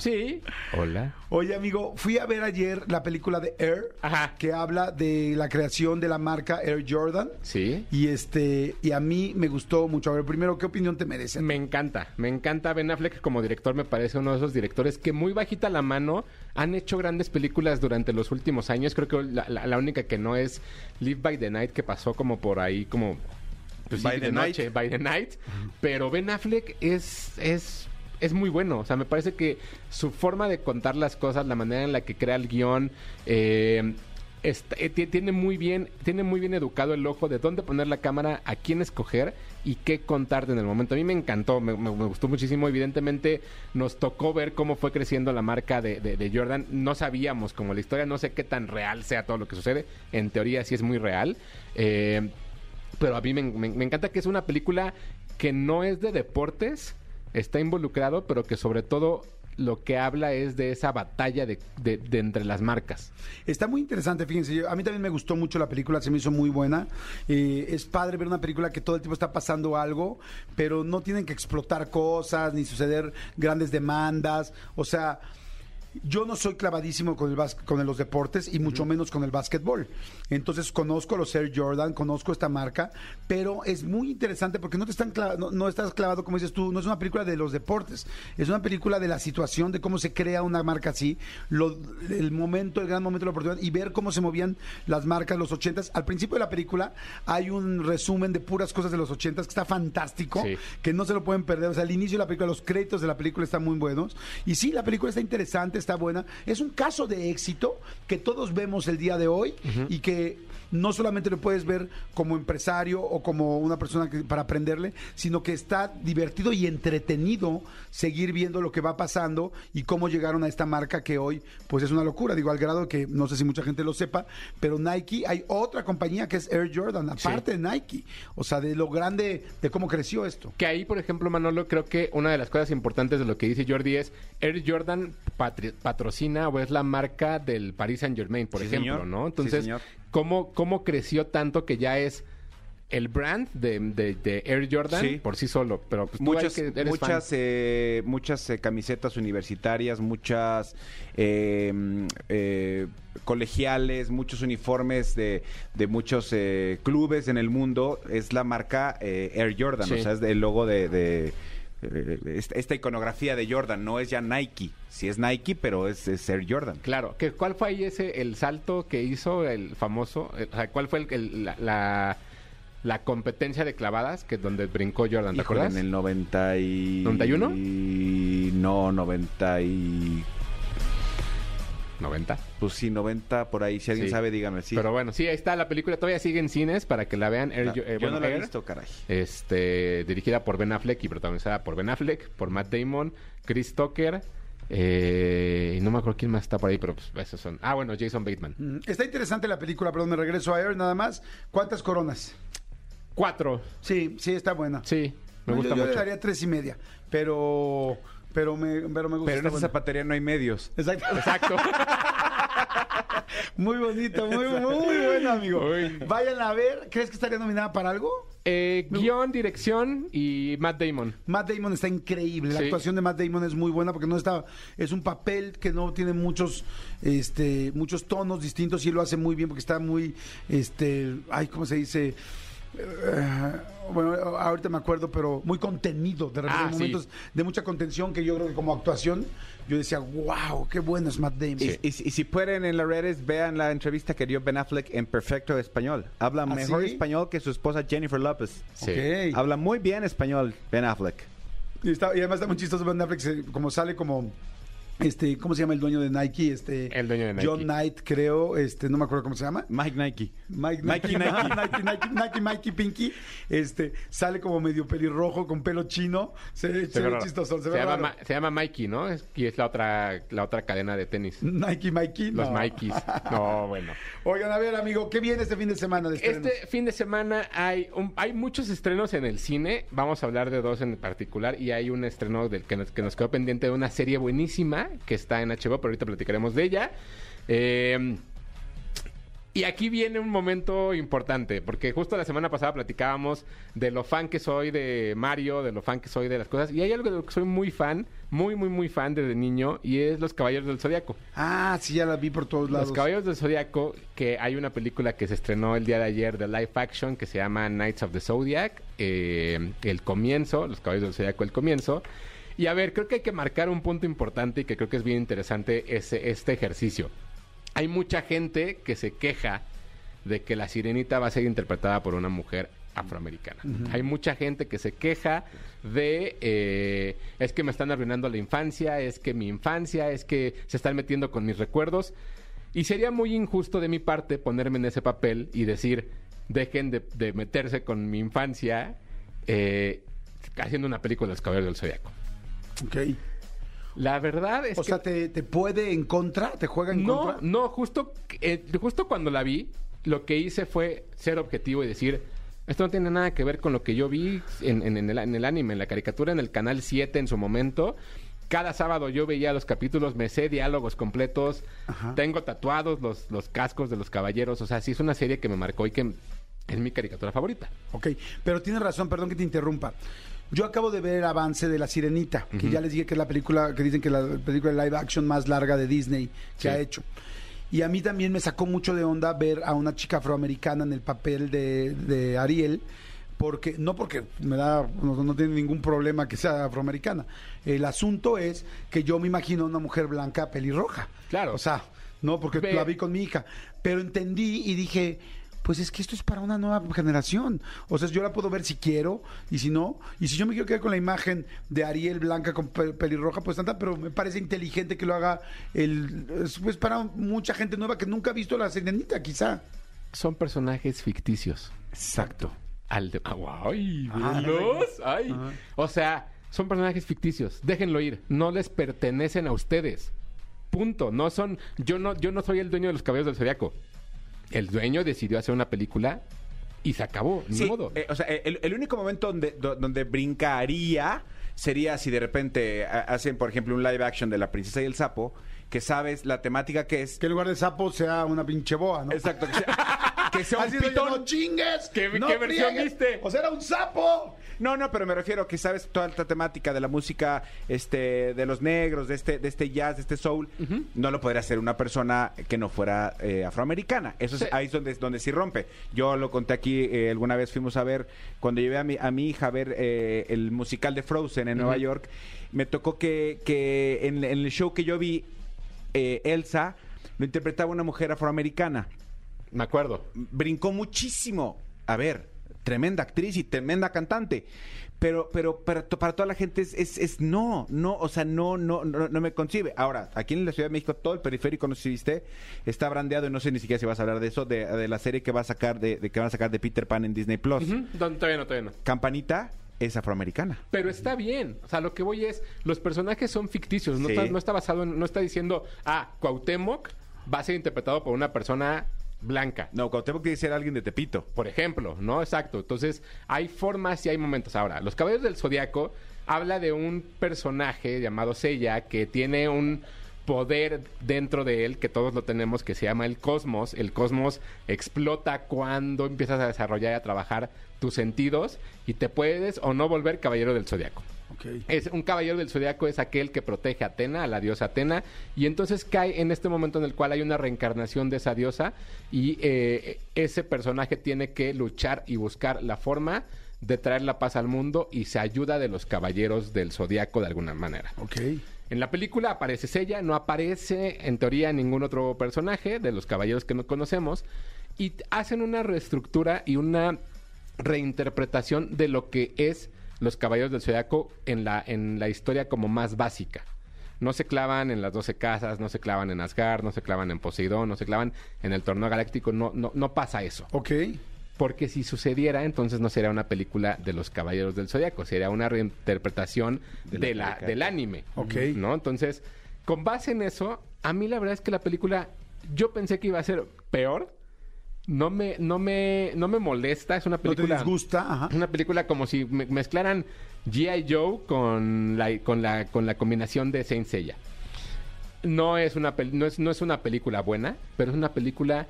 Sí. Hola. Oye, amigo, fui a ver ayer la película de Air, Ajá. que habla de la creación de la marca Air Jordan. Sí. Y este, y a mí me gustó mucho. A ver, primero, ¿qué opinión te merece? Me encanta, me encanta Ben Affleck como director, me parece uno de esos directores que muy bajita la mano han hecho grandes películas durante los últimos años. Creo que la, la- la única que no es Live by the Night, que pasó como por ahí, como pues, sí, By the de Night. noche, by the night. Pero Ben Affleck es, es, es muy bueno. O sea, me parece que su forma de contar las cosas, la manera en la que crea el guion, eh, eh, ti- tiene muy bien, tiene muy bien educado el ojo de dónde poner la cámara, a quién escoger y qué contarte en el momento. A mí me encantó, me, gustó muchísimo. Evidentemente nos tocó ver cómo fue creciendo la marca de, Jordan. No sabíamos como la historia, no sé qué tan real sea todo lo que sucede. En teoría sí es muy real. Eh, pero a mí me- me encanta que es una película que no es de deportes, está involucrado, pero que sobre todo lo que habla es de esa batalla de, de- entre las marcas. Está muy interesante, fíjense. a mí también me gustó mucho la película, se me hizo muy buena. Eh, es padre ver una película que todo el tiempo está pasando algo, pero no tienen que explotar cosas ni suceder grandes demandas. O sea. Yo no soy clavadísimo con, el con los deportes y mucho menos con el básquetbol. Entonces conozco los Air Jordan, conozco esta marca, pero es muy interesante porque no te están no, no estás clavado, como dices tú, no es una película de los deportes, es una película de la situación, de cómo se crea una marca así, lo- el momento, el gran momento de la oportunidad y ver cómo se movían las marcas los ochentas. Al principio de la película hay un resumen de puras cosas de los ochentas que está fantástico, Sí. que no se lo pueden perder. O sea, el inicio de la película, los créditos de la película están muy buenos. Y sí, la película está interesante, está buena. Es un caso de éxito que todos vemos el día de hoy y que no solamente lo puedes ver como empresario o como una persona que, para aprenderle, sino que está divertido y entretenido seguir viendo lo que va pasando y cómo llegaron a esta marca que hoy pues es una locura. Digo, al grado que no sé si mucha gente lo sepa, pero Nike, hay otra compañía que es Air Jordan, aparte de Nike. O sea, de lo grande, de cómo creció esto. Que ahí, por ejemplo, Manolo, creo que una de las cosas importantes de lo que dice Jordi es Air Jordan patri- patrocina o es la marca del Paris Saint Germain, por Sí, ejemplo, señor. ¿no? Sí, Entonces, señor. ¿Cómo, ¿cómo creció tanto que ya es el brand de, de- de Air Jordan Sí. por sí solo? Pero pues, muchas que eres muchas eh, muchas eh, camisetas universitarias muchas eh, mm, eh, colegiales muchos uniformes de, de muchos eh, clubes en el mundo es la marca eh, Air Jordan Sí. o sea es el logo de, de, esta, esta iconografía de Jordan no es ya Nike sí es Nike pero es, es Air Jordan Claro, que ¿cuál fue ahí ese el salto que hizo el famoso? eh, o sea, ¿cuál fue el, el- la, la, la competencia de clavadas que donde brincó Jordan? ¿Te Híjole, acuerdas? en el 90 y... ¿91? No, 90 y... 90. Pues sí, 90 por ahí. Si alguien Sí. sabe, dígame. Sí. Pero bueno, sí, ahí está la película. Todavía sigue en cines para que la vean. Air- Ah, eh, yo bueno, no la he Air, visto, caray. Este, dirigida por Ben Affleck y protagonizada por Ben Affleck, por Matt Damon, Chris Tucker. Eh, y no me acuerdo quién más está por ahí, pero pues esos son. Ah, bueno, Jason Bateman. Mm, Está interesante la película, perdón, me regreso a Air nada más. ¿Cuántas coronas? Cuatro. Sí, sí, está buena. Sí, me No, gusta yo, yo mucho. le daría tres y media, pero, pero me, pero me gusta. Pero en esa buena. zapatería no hay medios. Exacto. Exacto. Muy bonito, muy, muy bueno, amigo. Uy. Vayan a ver. ¿Crees que estaría nominada para algo? Eh, guion, dirección y Matt Damon. Matt Damon está increíble. La Sí. actuación de Matt Damon es muy buena porque no está, es un papel que no tiene muchos, este, muchos tonos distintos y él lo hace muy bien porque está muy, este, ay, ¿cómo se dice? Eh, bueno, ahorita me acuerdo, pero muy contenido. De repente Ah, hay sí. momentos de mucha contención que yo creo que como actuación, yo decía, wow, qué bueno es Matt Damon. Y, y- y si pueden en las redes, vean la entrevista que dio Ben Affleck en perfecto español. Habla ¿Ah, mejor sí? español que su esposa Jennifer Lopez. Sí. Ok. Habla muy bien español Ben Affleck. Y, está- y además está muy chistoso Ben Affleck, como sale como este, ¿cómo se llama el dueño de Nike? Este, El dueño de Nike. John Knight, creo, este, no me acuerdo cómo se llama. Mike Nike. Mike, Nike, Nike. Nike, Nike, Nike, Mikey Pinky, este, sale como medio pelirrojo con pelo chino, se, se Se ve raro. chistoso, se, Se ve llama, raro. Se llama Mikey, ¿no? Es- y es la otra, la otra cadena de tenis. Nike Mikey, Los no. Mikeys. No, bueno. Oigan, a ver, amigo, ¿qué viene este fin de semana de estrenos? Este fin de semana hay un- hay muchos estrenos en el cine. Vamos a hablar de dos en particular. Y hay un estreno del que nos, que nos quedó pendiente de una serie buenísima que está en HBO, pero ahorita platicaremos de ella. Eh, y aquí viene un momento importante, porque justo la semana pasada platicábamos de lo fan que soy de Mario, de lo fan que soy de las cosas. Y hay algo de lo que soy muy fan, muy, muy, muy fan desde niño, y es Los Caballeros del Zodiaco. Ah, sí, ya la vi por todos lados. Los Caballeros del Zodiaco, que hay una película que se estrenó el día de ayer de live action que se llama Knights of the Zodiac, eh, el comienzo, Los Caballeros del Zodiaco, el comienzo. Y a ver, creo que hay que marcar un punto importante y que creo que es bien interesante ese, este ejercicio. Hay mucha gente que se queja de que la sirenita va a ser interpretada por una mujer afroamericana. Hay mucha gente que se queja de eh, es que me están arruinando la infancia, es que mi infancia, es que se están metiendo con mis recuerdos. Y sería muy injusto de mi parte ponerme en ese papel y decir, dejen de, de meterse con mi infancia eh, haciendo una película de los caballeros del zodiaco. Ok. La verdad es O que sea, ¿te, te puede en contra? ¿Te juega en no, contra? no, justo, eh, justo cuando la vi, lo que hice fue ser objetivo y decir, esto no tiene nada que ver con lo que yo vi en, en- en el, en el anime, en la caricatura, en el canal 7 en su momento. Cada sábado yo veía los capítulos, me sé diálogos completos, Ajá. tengo tatuados los, los cascos de los caballeros, o sea, sí es una serie que me marcó y que es mi caricatura favorita. Ok, pero tienes razón, perdón que te interrumpa. Yo acabo de ver el avance de La Sirenita, que ya les dije que es la película, que dicen que la película de live action más larga de Disney que Sí. ha hecho. Y a mí también me sacó mucho de onda ver a una chica afroamericana en el papel de, de Ariel, porque no porque me da, no, no tiene ningún problema que sea afroamericana. El asunto es que yo me imagino a una mujer blanca pelirroja. Claro. O sea, no porque la vi con mi hija, pero entendí y dije, pues es que esto es para una nueva generación. O sea, yo la puedo ver si quiero y si no. Y si yo me quiero quedar con la imagen de Ariel blanca con pe- pelirroja, pues tanta, pero me parece inteligente que lo haga el, es, pues para mucha gente nueva que nunca ha visto la sirenita, quizá. Son personajes ficticios. Exacto. Al de... ah, ¡Ay! Ah, velos, ¡Ay! Ajá. O sea, son personajes ficticios. Déjenlo ir. No les pertenecen a ustedes. Punto. No son... Yo no, yo no soy el dueño de los caballeros del zodiaco. El dueño decidió hacer una película y se acabó. Ni Sí, modo. eh, o sea, el, el único momento donde, do- donde brincaría sería si de repente ha- hacen, por ejemplo, un live action de La Princesa y el Sapo, que sabes la temática que es. Que en lugar de sapo sea una pinche boa, ¿no? Exacto, que sea, que sea un pitón. no chingues. ¿Qué- no qué versión friegues". viste? O sea, era un sapo. No, no, pero me refiero que sabes toda esta temática de la música este de los negros, de este de este jazz, de este soul, no lo podría hacer una persona que no fuera eh, afroamericana. Eso es Sí. ahí es donde donde sí rompe. Yo lo conté aquí eh, alguna vez fuimos a ver cuando llevé a mi a mi hija a ver eh, el musical de Frozen en Nueva York, me tocó que que en, en el show que yo vi eh, Elsa lo interpretaba una mujer afroamericana Me acuerdo. brincó muchísimo. A ver, tremenda actriz y tremenda cantante. Pero, pero, para toda la gente es, es, es no, no, o sea, no, no, no, no me concibe. Ahora, aquí en la Ciudad de México, todo el periférico, no sé si viste, está brandeado y no sé ni siquiera si vas a hablar de eso, de, de la serie que va a sacar de, de que van a sacar de Peter Pan en Disney Plus. Ujú. No, todavía no, todavía no. Campanita es afroamericana. Pero está bien. O sea, lo que voy es, los personajes son ficticios. No, Sí. está, no está basado en, no está diciendo, ah, Cuauhtémoc va a ser interpretado por una persona blanca. No, Cuauhtémoc tiene que ser alguien de Tepito. Por ejemplo, ¿no? Exacto. Entonces, hay formas y hay momentos. Ahora, Los Caballeros del Zodiaco habla de un personaje llamado Seiya que tiene un poder dentro de él que todos lo tenemos que se llama el cosmos. El cosmos explota cuando empiezas a desarrollar y a trabajar tus sentidos y te puedes o no volver caballero del zodiaco. Es un caballero del zodiaco es aquel que protege a Atena, a la diosa Atena, y entonces cae en este momento en el cual hay una reencarnación de esa diosa y eh, ese personaje tiene que luchar y buscar la forma de traer la paz al mundo y se ayuda de los caballeros del zodiaco de alguna manera. Ok. En la película aparece ella, no aparece en teoría ningún otro personaje de los caballeros que no conocemos y hacen una reestructura y una reinterpretación de lo que es los caballeros del zodiaco en la en la historia como más básica. No se clavan en las 12 casas, no se clavan en Asgard, no se clavan en Poseidón, no se clavan en el torneo galáctico, no no no pasa eso. Ok. Porque si sucediera, entonces no sería una película de los Caballeros del Zodiaco, sería una reinterpretación de la, del anime. Ok. ¿No? Entonces, con base en eso, a mí la verdad es que la película, yo pensé que iba a ser peor. No me, no me, no me molesta, es una ¿No te película. disgusta? Ajá. Una película como si me- mezclaran G.I. Joe con la, con la, con la combinación de Saint Seiya. No es, una no, es, no es una película buena, pero es una película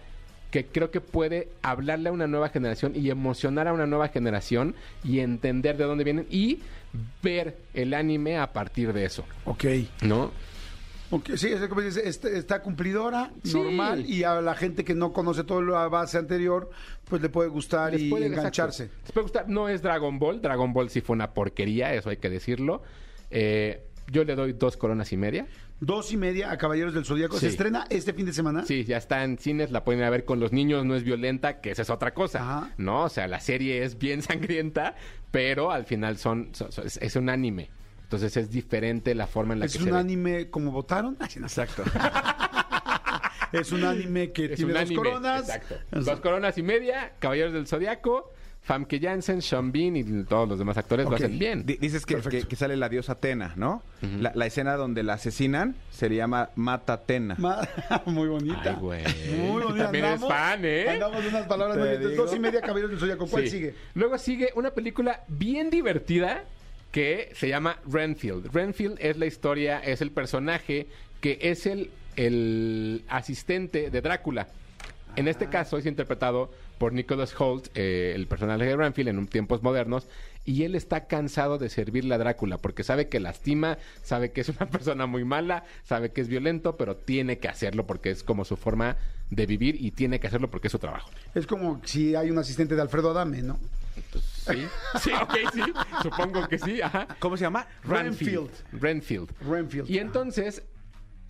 que creo que puede hablarle a una nueva generación y emocionar a una nueva generación y entender de dónde vienen y ver el anime a partir de eso, Ok. ¿no? Ok, Sí, es como dices, está, está cumplidora, Sí. normal, y a la gente que no conoce toda la base anterior, pues le puede gustar Les y puede- engancharse. exacto. Les puede gustar. No es Dragon Ball. Dragon Ball sí fue una porquería, eso hay que decirlo. Eh, yo le doy dos coronas y media. Dos y media a Caballeros del Zodíaco. ¿Se estrena este fin de semana? Sí, ya está en cines, la pueden ir a ver con los niños, no es violenta, que esa es otra cosa. Ajá. No, o sea, la serie es bien sangrienta, pero al final son, son- son- es, es un anime. Entonces es diferente la forma en la ¿Es que un se ve. anime como votaron? Exacto. Es un anime que Es tiene un dos anime, coronas. Exacto. Dos coronas y media, Caballeros del Zodiaco, Famke Janssen, Sean Bean y todos los demás actores lo hacen bien. Di- Dices que, Perfecto. que- que sale la diosa Atena, ¿no? la, la escena donde la asesinan se le llama Mata Atena. ma- Muy bonita. Ay, güey. Muy bonita. También eres Andamos- fan, ¿eh? Andamos de unas palabras bonitas. Dos y media Caballeros del Zodíaco. ¿Cuál Sí. sigue? Luego sigue una película bien divertida que se llama Renfield. Renfield es la historia, es el personaje que es el, el asistente de Drácula. En Ah. este caso es interpretado por Nicholas Holt, eh, el personaje de Renfield en tiempos modernos, y él está cansado de servirle a Drácula porque sabe que lastima, sabe que es una persona muy mala, sabe que es violento, pero tiene que hacerlo porque es como su forma de vivir y tiene que hacerlo porque es su trabajo. Es como si hay un asistente de Alfredo Adame, ¿no? Sí, sí, ok, sí. Supongo que sí, ajá. ¿Cómo se llama? Renfield. Renfield. Renfield. Y entonces,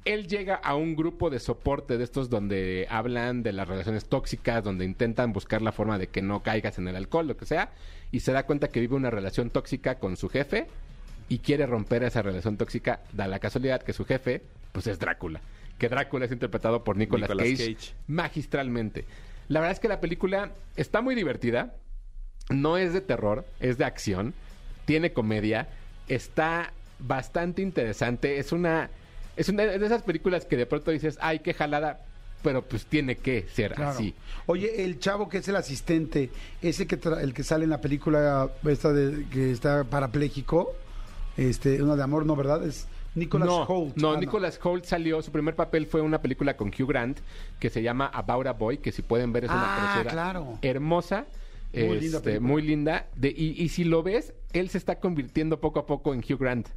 él llega a un grupo de soporte de estos donde hablan de las relaciones tóxicas, donde intentan buscar la forma de que no caigas en el alcohol, lo que sea, y se da cuenta que vive una relación tóxica con su jefe y quiere romper esa relación tóxica. Da la casualidad que su jefe, pues es Drácula. Que Drácula es interpretado por Nicolas, Nicolas Cage, Cage. magistralmente. La verdad es que la película está muy divertida. No es de terror, es de acción. Tiene comedia. Está bastante interesante. Es una. Es una de esas películas que de pronto dices, ay, qué jalada. Pero pues tiene que ser Claro. así. Oye, el chavo que es el asistente, ese que tra- el que sale en la película esta de que está parapléjico, este, una de amor, no, ¿verdad? Es Nicholas no, Holt. No, Ah, Nicholas Holt salió, su primer papel fue una película con Hugh Grant que se llama About a Boy, que si pueden ver es una Ah, claro. hermosa, Muy linda este, película. muy linda. De, y, y si lo ves, él se está convirtiendo poco a poco en Hugh Grant.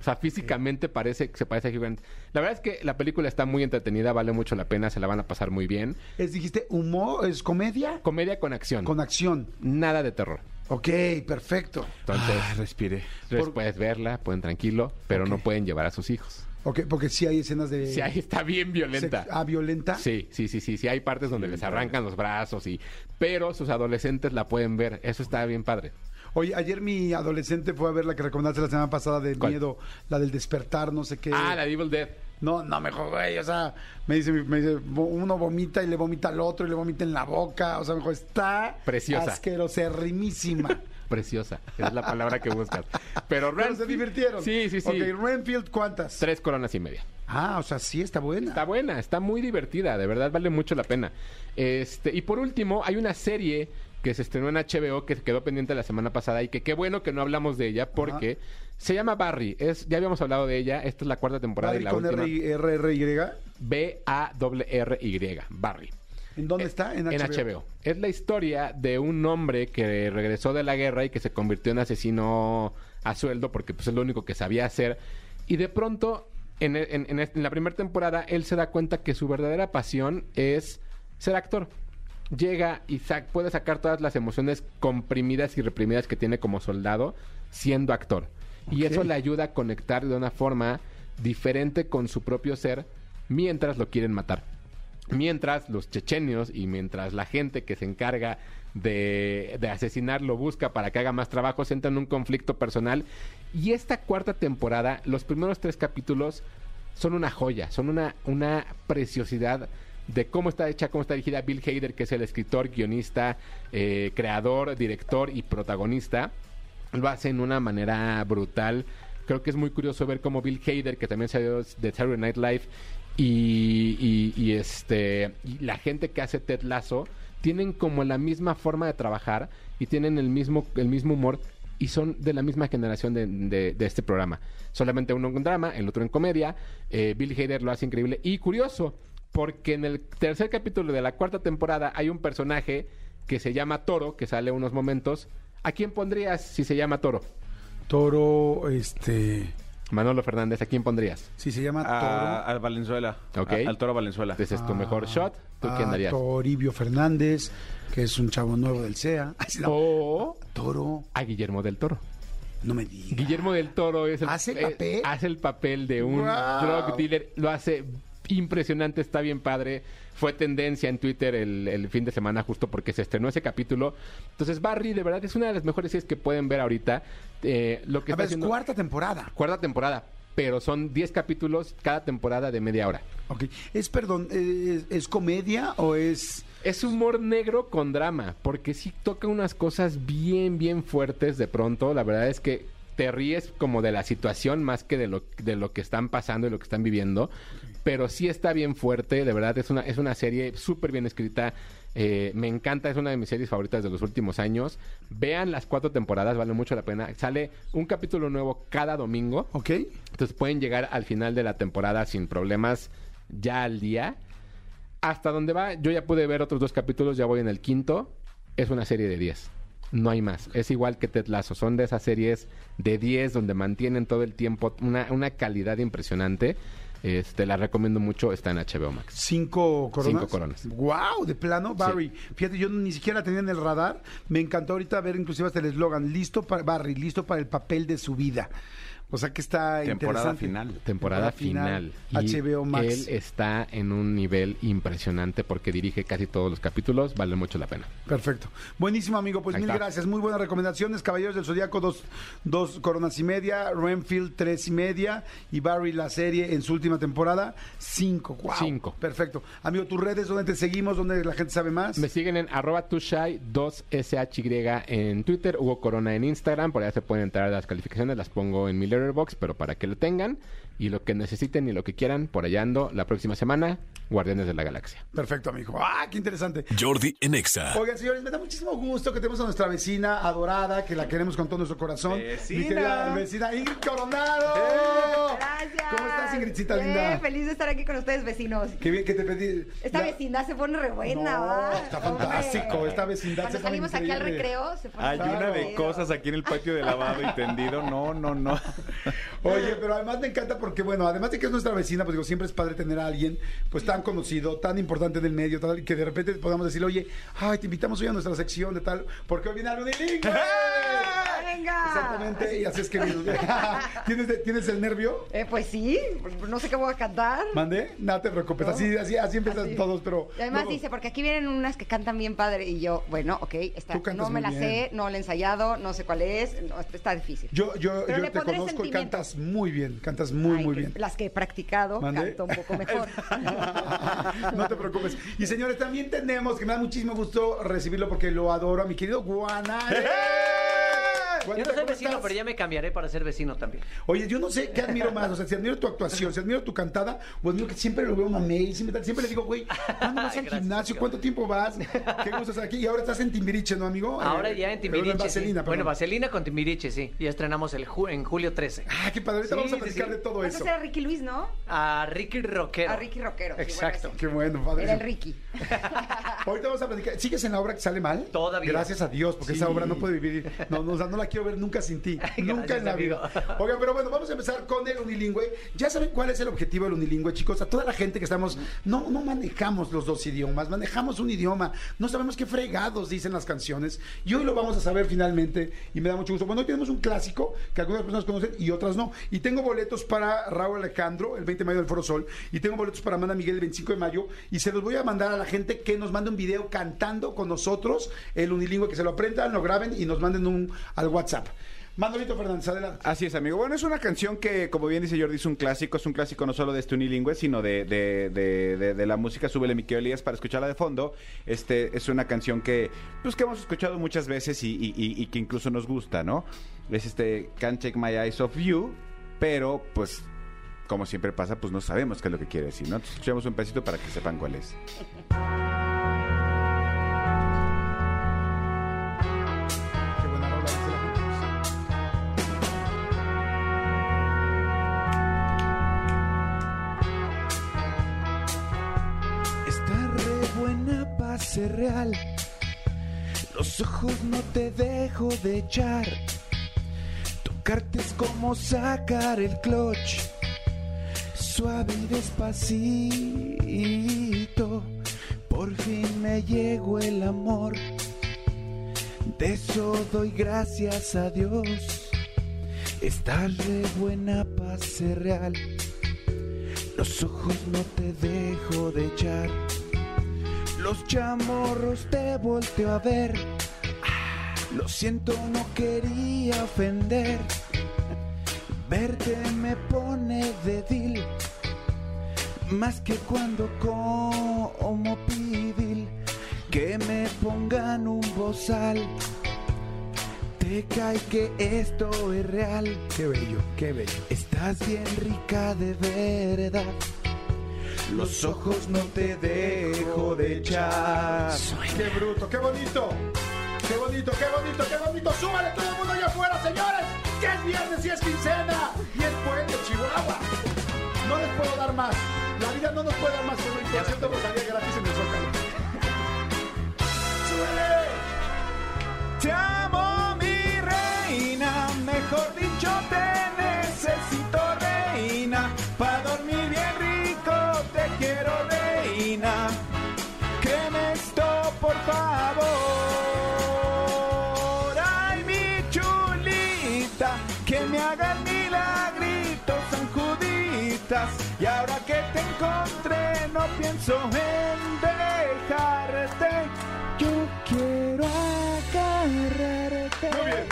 O sea, físicamente parece que se parece a Hugh Grant. La verdad es que la película está muy entretenida, vale mucho la pena, se la van a pasar muy bien. Es, dijiste, humor, es comedia Comedia con acción. con acción. Nada de terror. Ok, perfecto. Entonces, Ah, respiré. ustedes por- puedes verla, pueden tranquilo, pero no pueden llevar a sus hijos. Ok, porque sí hay escenas de... Sí, ahí está bien violenta. ah, violenta. Sí, sí, sí, sí, sí, hay partes donde les arrancan los brazos y pero sus adolescentes la pueden ver, eso está bien padre. Oye, ayer mi adolescente fue a ver la que recomendaste la semana pasada de ¿Cuál? miedo, la del despertar, no sé qué. Ah, la Evil Dead. No, no, mejor, güey, o sea, me dice, me dice, uno vomita y le vomita al otro y le vomita en la boca, o sea, mejor está Preciosa. asqueroserrimísima. Preciosa, es la palabra que buscas. Pero, Pero se Renfield- divirtieron. Sí, sí, sí. Ok, Renfield, ¿cuántas? Tres coronas y media. Ah, o sea, sí está buena. Está buena, está muy divertida, de verdad vale mucho la pena. Este, y por último, hay una serie que se estrenó en HBO que quedó pendiente la semana pasada y que qué bueno que no hablamos de ella porque Se llama Barry. Es, ya habíamos hablado de ella. Esta es la cuarta temporada Barry y la con última. R, y- R, R, Y. B-A-R-R-Y. ¿En dónde está? En En HBO. Es la historia de un hombre que regresó de la guerra y que se convirtió en asesino a sueldo porque pues, es lo único que sabía hacer. Y de pronto, en, en- en en la primera temporada, él se da cuenta que su verdadera pasión es ser actor. Llega y sa- puede sacar todas las emociones comprimidas y reprimidas que tiene como soldado siendo actor. Y eso le ayuda a conectar de una forma diferente con su propio ser mientras lo quieren matar. Mientras los chechenios y mientras la gente que se encarga de, asesinar lo busca para que haga más trabajo, se entra en un conflicto personal. Y esta cuarta temporada, los primeros tres capítulos son una joya, son una, preciosidad de cómo está hecha, cómo está dirigida Bill Hader, que es el escritor, guionista, eh, creador, director y protagonista. Lo hace en una manera brutal. Creo que es muy curioso ver cómo Bill Hader, que también salió de Saturday Night Live, y, y- este y la gente que hace Ted Lasso tienen como la misma forma de trabajar y tienen el mismo el mismo humor y son de la misma generación de este programa. Solamente uno en drama, el otro en comedia. Eh, Bill Hader lo hace increíble y curioso porque en el tercer capítulo de la cuarta temporada hay un personaje que se llama Toro que sale unos momentos. ¿A quién pondrías si se llama Toro? Toro, este. Manolo Fernández, ¿a quién pondrías? Sí, se llama A- Toro. al Valenzuela. Ok. A- al Toro Valenzuela. Ese es tu mejor shot. ¿Tú a quién darías? Toribio Fernández, que es un chavo nuevo del CEA. Ay, no. O Toro, a Guillermo del Toro. no me digas. Guillermo del Toro es el, ¿Hace el eh, papel? hace el papel de un Wow. drug dealer. Lo hace impresionante, está bien padre. Fue tendencia en Twitter el, el fin de semana justo porque se estrenó ese capítulo. Entonces Barry de verdad es una de las mejores series que pueden ver ahorita. Eh, lo que A está ver, es haciendo- cuarta temporada. cuarta temporada, pero son 10 capítulos cada temporada de media hora. Ok. Es, perdón, eh, ¿es, es comedia o es...? Es humor negro con drama, porque sí toca unas cosas bien, bien fuertes de pronto. La verdad es que te ríes como de la situación más que de lo, de lo que están pasando y lo que están viviendo. Pero sí está bien fuerte, de verdad es una, es una serie súper bien escrita. eh, me encanta, es una de mis series favoritas de los últimos años. Vean las cuatro temporadas, vale mucho la pena. Sale un capítulo nuevo cada domingo. ¿Ok? Entonces pueden llegar al final de la temporada sin problemas ya al día. Hasta donde va, yo ya pude ver otros dos capítulos, ya voy en el quinto. Es una serie de 10. No hay más. Es igual que Ted Lasso. Son de esas series de 10 donde mantienen todo el tiempo una, una calidad impresionante. Este, la recomiendo mucho. Está en HBO Max. Cinco coronas. Cinco coronas. Wow, de plano, Barry. Fíjate, yo ni siquiera tenía en el radar. Me encantó ahorita ver inclusive hasta el eslogan, listo para Barry, listo para el papel de su vida. O sea que está Temporada final. Temporada final. Y HBO Max. Él está en un nivel impresionante porque dirige casi todos los capítulos. Vale mucho la pena. Perfecto. Buenísimo, amigo. Pues Ahí mil está. gracias. Muy buenas recomendaciones. Caballeros del Zodíaco, dos, dos coronas y media. Renfield, tres y media. Y Barry, la serie en su última temporada, cinco. Wow. Cinco. Perfecto. Amigo, tus redes, ¿dónde te seguimos? ¿Dónde la gente sabe más? Me siguen en arroba tushai 2SHY en Twitter, Hugo Corona en Instagram, por allá se pueden entrar a las calificaciones, las pongo en mi letterbox, pero para que lo tengan y lo que necesiten y lo que quieran, por allá ando la próxima semana, Guardianes de la Galaxia. Perfecto, amigo. ¡Ah, qué interesante! Jordi en Exa. Oigan, señores, me da muchísimo gusto que tenemos a nuestra vecina adorada, que la queremos con todo nuestro corazón. Vecina. Mi querida vecina Ingrid Coronado. Gracias. ¿Cómo estás, Ingridcita Bien, linda? feliz de estar aquí con ustedes, vecinos. Qué bien que te pedí. Esta Ya- vecindad se pone re buena, No, ¿va? está Hombre. fantástico. Esta vecindad Cuando se pone salimos aquí al recreo, se pone Hay una de cosas aquí en el patio de lavado y tendido. No, no, no. Oye, pero además me encanta porque, bueno, además de que es nuestra vecina, pues digo, siempre es padre tener a alguien, pues tan conocido, tan importante en el medio, tal, que de repente podamos decirle, oye, ay, te invitamos hoy a nuestra sección de tal, porque hoy viene algo de lingüe. ¡Venga! Exactamente, y así es que ¿Tienes, ¿Tienes el nervio? Eh, pues sí, no sé qué voy a cantar. ¿Mandé? No te preocupes, así, así, así empiezan Así. todos, pero. Y además dice, porque aquí vienen unas que cantan bien padre y yo, bueno, ok, está, no me la bien. sé, no la he ensayado, no sé cuál es, no, está difícil. Yo, yo, Pero yo te conozco y cantas muy bien, cantas muy, Ay, muy bien. Las que he practicado, canto un poco mejor. no te preocupes. Y señores, también tenemos, que me da muchísimo gusto recibirlo porque lo adoro, a mi querido Guanare. Yo no soy ¿cómo vecino, estás? pero ya me cambiaré para ser vecino también. Oye, yo no sé qué admiro más, o sea, si admiro tu actuación, si admiro tu cantada, o admiro que siempre lo veo mamey, siempre, siempre le digo, güey, ¿cuándo vas al Gracias, gimnasio? ¿Cuánto tiempo vas? ¿Qué gusto estar aquí? Y ahora estás en Timbiriche, ¿no, amigo? Ahora Eh, ya en Timbiriche. sí. Vaselina, Bueno, perdón. Vaselina con Timbiriche, sí. Ya estrenamos el ju- en julio 13. Ah, qué padre, ahorita Sí, vamos a sí, platicar sí. de todo Vas a eso. a Ricky Luis, ¿no? A Ricky Rockero. A Ricky Rockero. sí, Exacto. bueno, Qué bueno, padre. Era el Ricky. Ahorita vamos a platicar. ¿Sigues en la obra que sale mal? Todavía. Gracias a Dios, porque esa obra no puede vivir. No, no, o sea, no la quiero ver nunca sin ti. nunca en la vida. Oigan, pero bueno, vamos a empezar con el unilingüe. Ya saben cuál es el objetivo del unilingüe, chicos. A toda la gente que estamos, no, no manejamos los dos idiomas, manejamos un idioma. No sabemos qué fregados dicen las canciones. Y hoy lo vamos a saber finalmente. Y me da mucho gusto. Bueno, hoy tenemos un clásico que algunas personas conocen y otras no. Y tengo boletos para Raúl Alejandro el 20 de mayo del Foro Sol. Y tengo boletos para Amanda Miguel el 25 de mayo. Y se los voy a mandar a la gente que nos mande un video cantando con nosotros el unilingüe, que se lo aprendan, lo graben y nos manden un al WhatsApp. Manolito Fernández, adelante. Así es, amigo. Bueno, es una canción que, como bien dice Jordi, es un clásico. Es un clásico no solo de este unilingüe, sino de, de, de, de- la música. Súbele Miquel Elías para escucharla de fondo. Este es una canción que, pues, que hemos escuchado muchas veces y, y- y- y que incluso nos gusta, ¿no? Es este Can't Take My Eyes Off You, pero, pues, como siempre pasa, pues no sabemos qué es lo que quiere decir, ¿no? Entonces, escuchemos un pedacito para que sepan cuál es. Ser real. Los ojos no te dejo de echar. Tocarte es como sacar el clutch. Suave y despacito. Por fin me llegó el amor. De eso doy gracias a Dios. Estás re buena para ser real. Los ojos no te dejo de echar. Los chamorros te volteo a ver. Ah, Lo siento, no quería ofender. Verte me pone débil. Más que cuando como pibil. Que me pongan un bozal. Te cae que esto es real. Qué bello, qué bello. Estás bien rica de verdad. Los ojos no te dejo de echar. Qué bruto, qué bonito. Qué bonito, qué bonito, qué bonito. Súbale todo el mundo allá afuera, señores. Que es viernes y es quincena. Y es puente, Chihuahua. No les puedo dar más. La vida no nos puede dar más. Pero el concierto Rosalía gratis en el Zócalo. ¡Súbele! Te amo, mi reina. Mejor dicho, Y ahora que te encontré, no pienso en dejarte. Yo quiero agarrarte. Muy bien.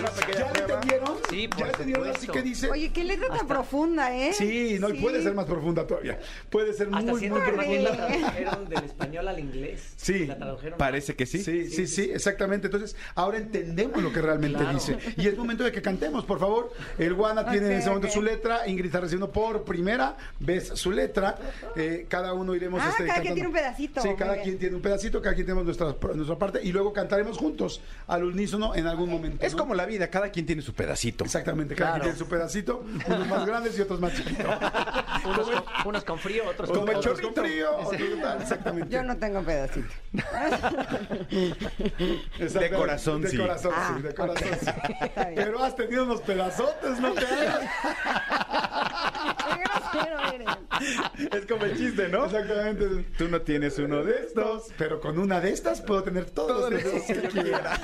¿Ya le entendieron? Sí, por ¿Ya entendieron así supuesto. que dice? Oye, qué letra tan profunda, ¿eh? Sí, no, y puede ser más profunda todavía. Puede ser Hasta muy, muy que más bien profunda. la tradujeron del español al inglés. Sí. La tradujeron. Parece que sí. Sí, sí, sí, exactamente. Entonces, ahora entendemos lo que realmente Claro. dice. Y es momento de que cantemos, por favor. El Guana tiene en Ok, ese momento ok. su letra. Ingrid está recibiendo por primera vez su letra. Eh, cada uno iremos. Ah, este, cada quien tiene un pedacito. Sí, Muy cada bien. quien tiene un pedacito, cada quien tenemos nuestra, nuestra parte. Y luego cantaremos juntos al unísono en algún momento. Es ¿no? como la vida, cada quien tiene su pedacito. Exactamente, cada Claro. quien tiene su pedacito. Unos más grandes y otros más chiquitos. Unos con, unos con frío, otros Como con el otros chorrito frío. otros tal, Exactamente. Yo no tengo pedacito. Exactamente. De corazón, de sí. Corazón, Ah, sí, de corazón, sí. Está bien. Pero has tenido unos pedazotes, ¿no te hagas? Qué grosero eres. Es como el chiste, ¿no? Exactamente. Tú no tienes uno de estos. Pero con una de estas puedo tener todos los deseos que quiera.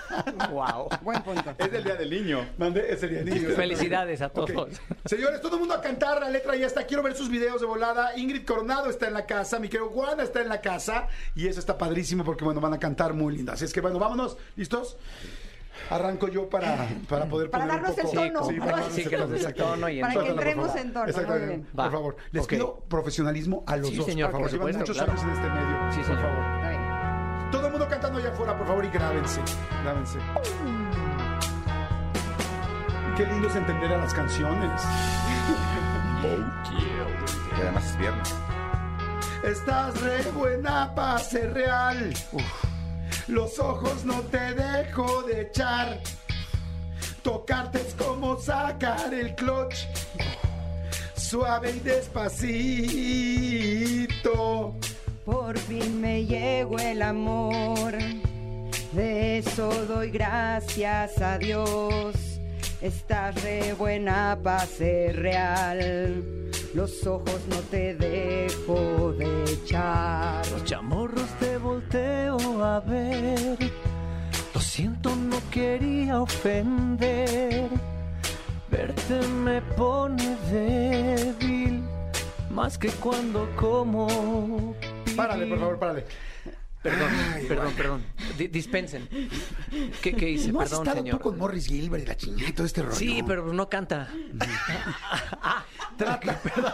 Wow. Buen punto. Es el día del niño. Mandé ese día niño. Felicidades a todos. Señores, todo el mundo a cantar, la letra ya está. Quiero ver sus videos de volada. Ingrid Coronado está en la casa, mi querido Juana está en la casa. Y eso está padrísimo porque, bueno, van a cantar muy lindas. Así es que, bueno, vámonos. ¿Listos? Arranco yo para, para poder Para poner un darnos el poco- tono. Sí, para Sí, el que tono, el tono y Para que entremos favor. en tono, Exactamente. muy bien. Por favor, les Ok. pido profesionalismo a los Sí, dos. señor, por favor. por Llevan muchos claro. años en este medio. Sí, por señor. favor. Todo el mundo cantando allá afuera, por favor, y grábense. Grábense. Qué lindo es entender a las canciones. Y además es viernes. Estás re buena para ser real. Los ojos no te dejo de echar. Tocarte es como sacar el clutch. Suave y despacito. Por fin me llegó el amor. De eso doy gracias a Dios. Estás re buena para ser real. Los ojos no te dejo de echar. Los chamorros te volteo a ver. Lo siento, no quería ofender. Verte me pone débil. Más que cuando como. Párale, por favor, párale. Perdón, perdón, perdón. Di- dispensen. ¿Qué, qué hice? ¿No has perdón, estado señor. tú con Morris Gilbert y la chingada y todo este rollo? Sí, pero no canta. Trata, perdón.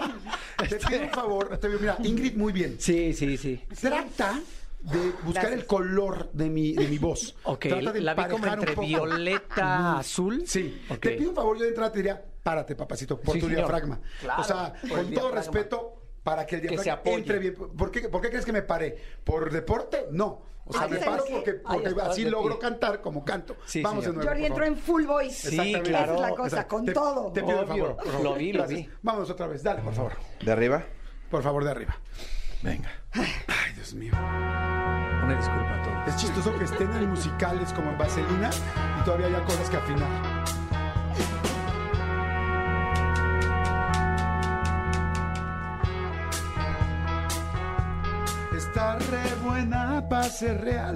Te pido un favor. te mira, Ingrid, muy bien. Sí, sí, sí. Trata de buscar el color de mi, de mi voz. Ok, Trata de la vi como entre violeta, azul. Sí. Ok. Te pido un favor, yo de entrada te diría, párate, papacito, por Sí, tu diafragma. Claro, o sea, con todo diafragma. respeto, para que el Que se diafragma apoye. entre bien. ¿Por qué, ¿Por qué crees que me paré? ¿por deporte? No. O sea, Ay, me ¿sabes paro porque, Ay, así logro pie. cantar como canto. Sí, Vamos señor. de nuevo. Jordi entró en full voice. Exactamente. Esa es la cosa, Exacto. con Te- todo. Te pido el favor. por favor. Lo vi, lo Gracias. vi. Vámonos otra vez. Dale, por favor. ¿De arriba? Por favor, de arriba. Venga. Ay, Dios mío. Una disculpa a todos. Es chistoso que estén en musicales como en Vaselina y todavía haya cosas que afinar. Está re buena para ser real.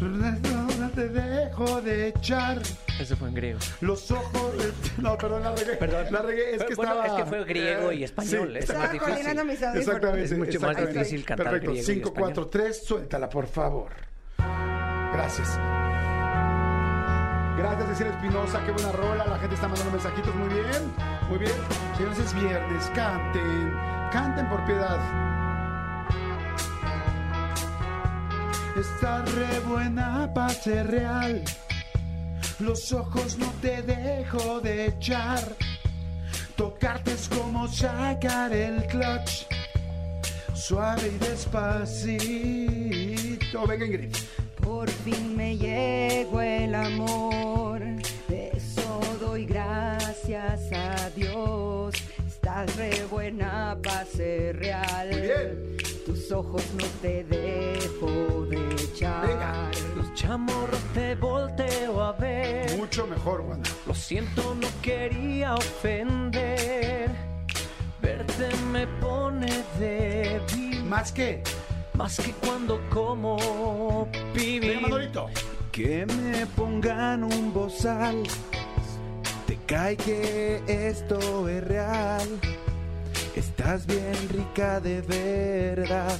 No te dejo de echar Eso fue en griego. los ojos. No, perdón, la regué. Perdón. La regué, es que Bueno, estaba. es que fue griego y Eh, español, sí, es Estaba coordinando mis audífonos. Exactamente. Es mucho más difícil cantar Perfecto. griego y 5, español. 4, 3, suéltala, por favor. Gracias. Gracias, Cecilia Espinosa, qué buena rola. La gente está mandando mensajitos. Muy bien, muy bien. Señores, es viernes. Canten, canten por piedad. Está re buena para ser real. Los ojos no te dejo de echar. Tocarte es como sacar el clutch. Suave y despacito. Venga, Ingrid. Por fin me llegó el amor. De eso doy gracias a Dios. Estás re buena para ser real. Muy bien. Ojos no te dejo de echar. Venga. Los chamorros te volteo a ver. Mucho mejor, Wanda. Lo siento, no quería ofender. Verte me pone débil. ¿Más que? Más que cuando como Venga, pibi. Manolito. Que me pongan un bozal. Te cae que esto es real. Estás bien rica de verdad.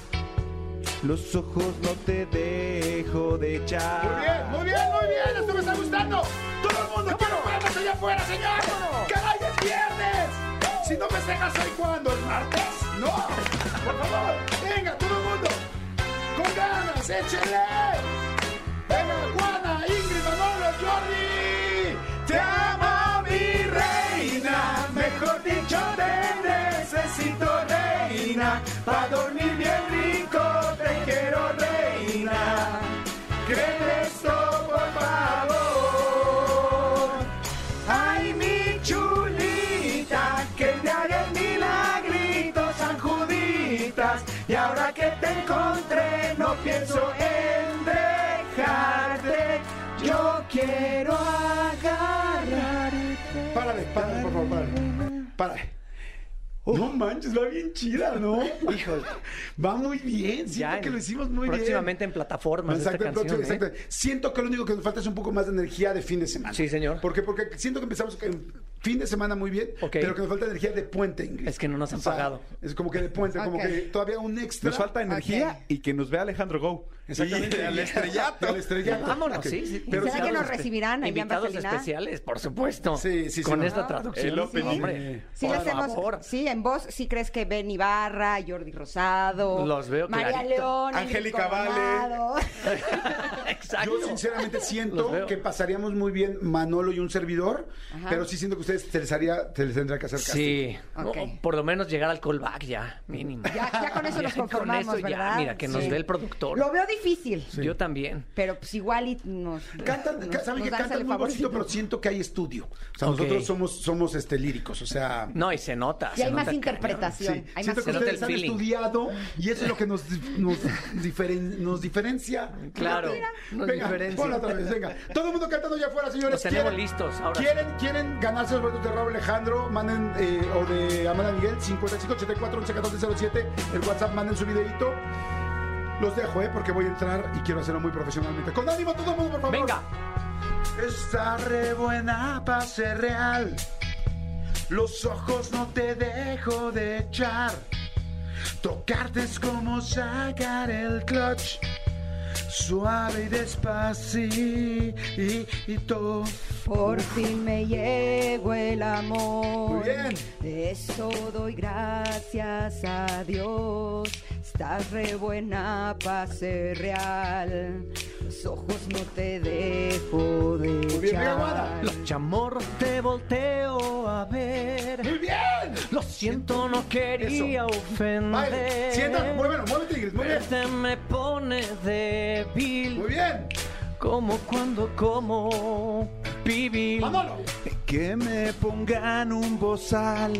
Los ojos no te dejo de echar. Muy bien, muy bien, muy bien. Esto me está gustando. Todo el mundo quiere vernos allá afuera, señor. ¡Caray, es viernes! Si no festejas hoy, ¿cuándo? ¿El martes? No. Por favor, venga, todo el mundo. Con ganas, échele. Venga, Juana, Pa' dormir bien rico, te quiero, reina. Créeme esto, por favor. Ay, mi chulita, que te haga el milagrito, San Juditas. Y ahora que te encontré, no pienso en dejarte. Yo quiero agarrarte. Párale, párale, por favor, párale. Párale. No manches, va bien chida, ¿no? Híjole. Va muy bien, siento Ya que lo hicimos muy bien. próximamente en plataformas esta Exacto, canción, exacto, ¿eh? exacto. Siento que lo único que nos falta es un poco más de energía de fin de semana. Sí, señor. ¿Por qué? Porque siento que empezamos en fin de semana muy bien, pero que nos falta energía de puente, Ingrid. Es que no nos han pagado. Es como que de puente, como que todavía un extra. Nos falta energía y que nos vea Alejandro Go. Exactamente. Y al estrellato. Al estrellato. Vámonos, sí, sí. Pero ¿Será sí, que nos recibirán Invitados especiales, por supuesto. Sí, sí, sí, Con no. esta traducción. El opening. Hombre, Sí, por hacemos, favor. sí, en voz, sí crees que Ben Ibarra, Jordi Rosado, Los veo María clarito. León, Angélica Vale. Exacto. Yo sinceramente siento que pasaríamos muy bien Manolo y un servidor, Ajá. pero sí siento que ustedes se les, haría, se les tendría que hacer casting. Sí, o por lo menos llegar al callback ya, mínimo. Ya, ya con eso nos Ya con conformamos, eso ya, ¿verdad? mira, que nos Sí. dé el productor. Lo veo difícil, Yo también. pero pues igual y nos... Cantan, nos- saben nos que cantan muy bonito, favorcito. pero siento que hay estudio. O sea, Ok. nosotros somos, somos este, líricos, o sea... No, y se nota. Y se hay más nota interpretación. Sí, Hay siento más que ustedes han feeling. estudiado y eso es lo que nos, nos, diferen- nos diferencia. Claro, nos venga, diferencia. otra vez, venga. Todo el mundo cantando allá afuera, señores. Los tenemos ¿Quieren- listos, ahora sí. ¿Quieren, quieren ganarse los boletos de Raúl Alejandro? Manden, eh, o de Amanda Miguel, 55 84 11 14 07. El WhatsApp, manden su videito. Los dejo, ¿eh? Porque voy a entrar y quiero hacerlo muy profesionalmente. Con ánimo, todo el mundo, por favor. Venga. Está re buena para ser real. Los ojos no te dejo de echar. Tocarte es como sacar el clutch. Suave y despacito. Por fin me llegó el amor. Muy bien. De eso doy gracias a Dios. Estás re buena para ser real. Los ojos no te dejo de echar. Los chamorros te volteo a ver. Muy bien. Lo siento, no quería Baile. ofender. Sienta, muévelo, muévete, Ingrid. Muy bien. Este me pone débil. Muy bien. Como cuando como pibil. Que me pongan un bozal.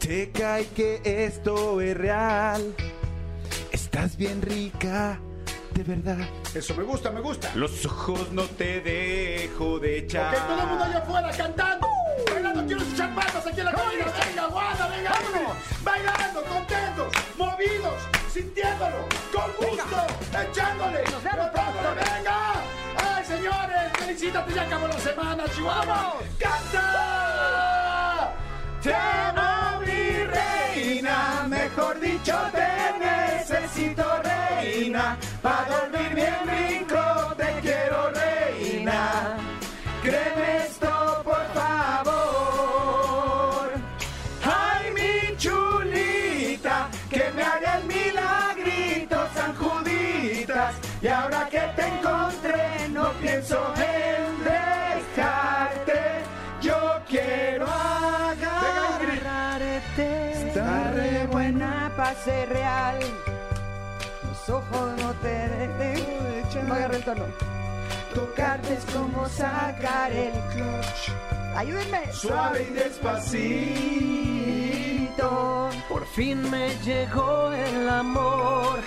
Te cae que esto es real. Estás bien rica, de verdad. Eso me gusta, me gusta. Los ojos no te dejo de echar. Ok, todo el mundo allá afuera cantando. Bailando, quiero escuchar patas aquí en la cabina. Venga, guada, venga, vámonos. Bailando, contentos, movidos, sintiéndolo, con gusto, echándole, tratándole, venga. Felicítate, ya acabó la semana, Chihuahua. ¡Canta! Te amo, mi reina, mejor dicho, te necesito, reina. Para dormir bien rico, pienso en dejarte. Yo quiero agarrarte. Está re buena para ser real. Los ojos no te dejan. No agarré el tono. Tocarte es como sacar el clutch. Ayúdenme. Suave y despacito. Por fin me llegó el amor.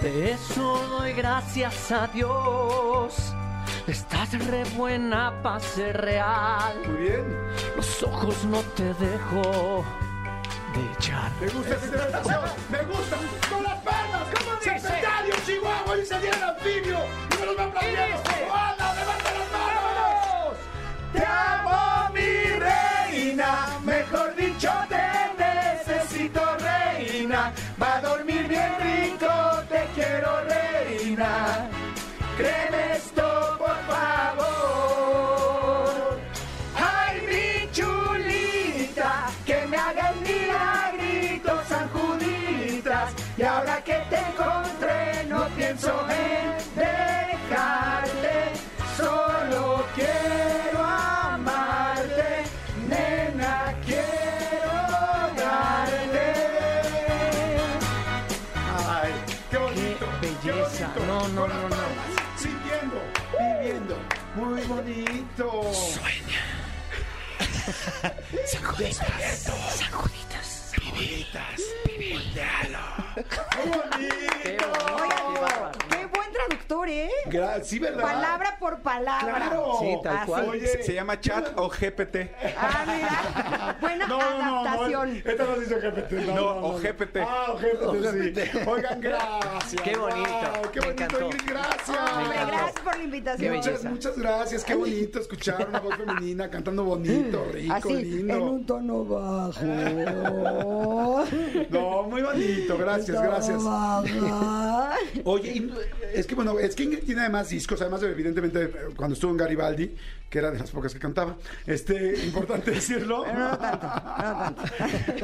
De eso doy gracias a Dios. Estás re buena para ser real. Muy bien. Los ojos no te dejo de echar. Me gusta esta interpretación. Me gusta. Con las palmas. ¿Cómo dice? Serpentario, Chihuahua. Y se el anfibio. Y me los va aplaudiendo. ¡Anda, levanta las manos! Te amo, mi reina. Mejor dicho, te necesito, reina. Va a dormir bien rico. Te quiero, reina. Créeme Muy bonito. Oigan, qué Gra- sí, ¿verdad? Palabra por palabra. Claro. Sí, tal Así. cual. Oye, Se, se llama chat o GPT. Ah, mira. Buena No, no, no, adaptación. esta no dice GPT. No, No, o GPT. Ah, o GPT, sí. Oigan, gracias. Qué bonito, Wow, qué bonito. Ingrid, gracias. Hombre, gracias por la invitación. Muchas, muchas gracias. Qué bonito escuchar una voz femenina cantando bonito, rico, Así, lindo. en un tono bajo. No, muy bonito. Gracias, gracias. Baja. Oye, es que bueno, es que Ingrid tiene además discos, además evidentemente eh, cuando estuvo en Garibaldi, que era de las pocas que cantaba, este, importante decirlo. Pero no tanto, no tanto.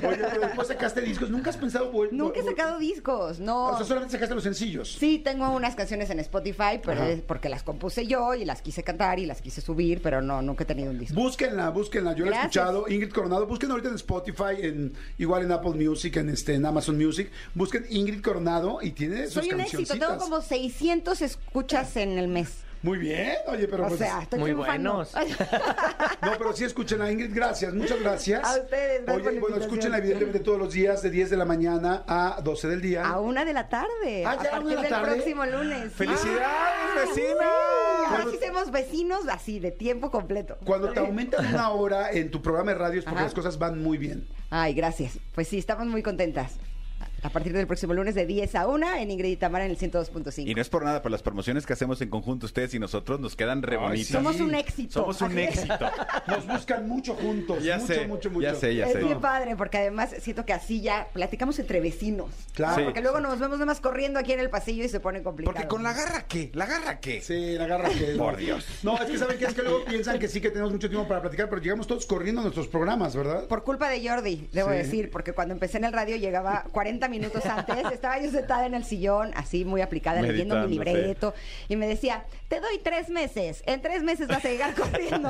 Oye, pero después sacaste discos, ¿nunca has pensado vol- Nunca he sacado discos, no. O sea, solamente sacaste los sencillos. Sí, tengo unas canciones en Spotify, pero Ajá. es porque las compuse yo y las quise cantar y las quise subir, pero no, nunca he tenido un disco. Búsquenla, búsquenla. Yo la he escuchado. Ingrid Coronado. Busquen ahorita en Spotify, en, igual en Apple Music, en, este, en Amazon Music. Busquen Ingrid Coronado y tiene sus Soy un éxito, tengo como 600 escuchas en el mes. Muy bien. Oye, pero o pues... sea, estoy muy triunfando. buenos. No, pero sí escuchen a Ingrid. Gracias, muchas gracias. A ustedes, gracias Oye, bueno, escúchenla evidentemente todos los días de 10 de la mañana a 12 del día. A una de la tarde. Ah, a ya, una de partir del tarde. próximo lunes. ¡Felicidades, vecina! Ahora sí somos vecinos así, de tiempo completo. Cuando te aumentan una hora en tu programa de radio es porque Ajá. las cosas van muy bien. Ay, gracias. Pues sí, estamos muy contentas. A partir del próximo lunes de 10 a 1 en Ingrid y Tamara en el 102.5. Y no es por nada, pero las promociones que hacemos en conjunto ustedes y nosotros nos quedan re Ay, bonitas. sí. Somos un éxito. Somos un es. éxito. Nos buscan mucho juntos. Ya mucho, sé, mucho, mucho. ya sé, ya Es sé. bien padre, porque además siento que así ya platicamos entre vecinos. Claro. Sí. Porque luego nos vemos nada más corriendo aquí en el pasillo y se pone complicado. Porque con la garra, ¿qué? ¿La garra qué? Sí, la garra que Por Dios. No, es que saben que es que luego piensan que sí que tenemos mucho tiempo para platicar, pero llegamos todos corriendo a nuestros programas, ¿verdad? Por culpa de Jordi, debo Sí. decir, porque cuando empecé en el radio llegaba 40 minutos antes, estaba yo sentada en el sillón, así muy aplicada, leyendo mi libreto, y me decía, te doy tres meses, en tres meses vas a llegar corriendo.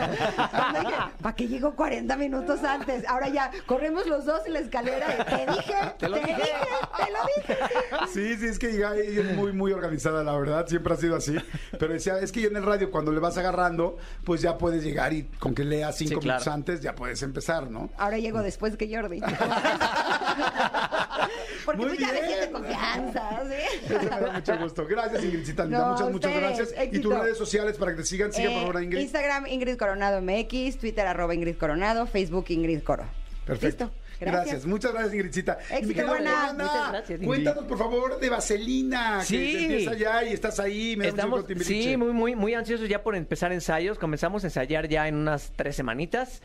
¿para qué llego 40 minutos antes? Ahora ya, corremos los dos en la escalera, y te dije, te, dije, te lo dije. sí. Sí, es que ella es muy, muy organizada, la verdad, siempre ha sido así. Pero decía, es que ya en el radio, cuando le vas agarrando, pues ya puedes llegar y con que leas cinco Sí, claro. minutos antes, ya puedes empezar, ¿no? Ahora llego después que Jordi. Porque Muy tú ya me bien. sientes confianza, ¿sí? Eso me da mucho gusto. Gracias, Ingridcita. linda. No, muchas, muchas gracias. Y tus redes sociales para que te sigan. Sigan, por favor, a Ingrid. Instagram Ingrid Coronado MX, Twitter arroba Ingrid Coronado, Facebook Ingrid Coro. Perfecto. Listo. Gracias. Gracias. Muchas gracias, Ingridcita. Éxito, buena. Muchas gracias. Cuéntanos, por favor, de Vaselina. Sí. Que empieza ya y estás ahí. Me da mucho Estamos, gusto, Timbiriche. sí, muy, muy, muy ansiosos ya por empezar ensayos. Comenzamos a ensayar ya en unas tres semanitas.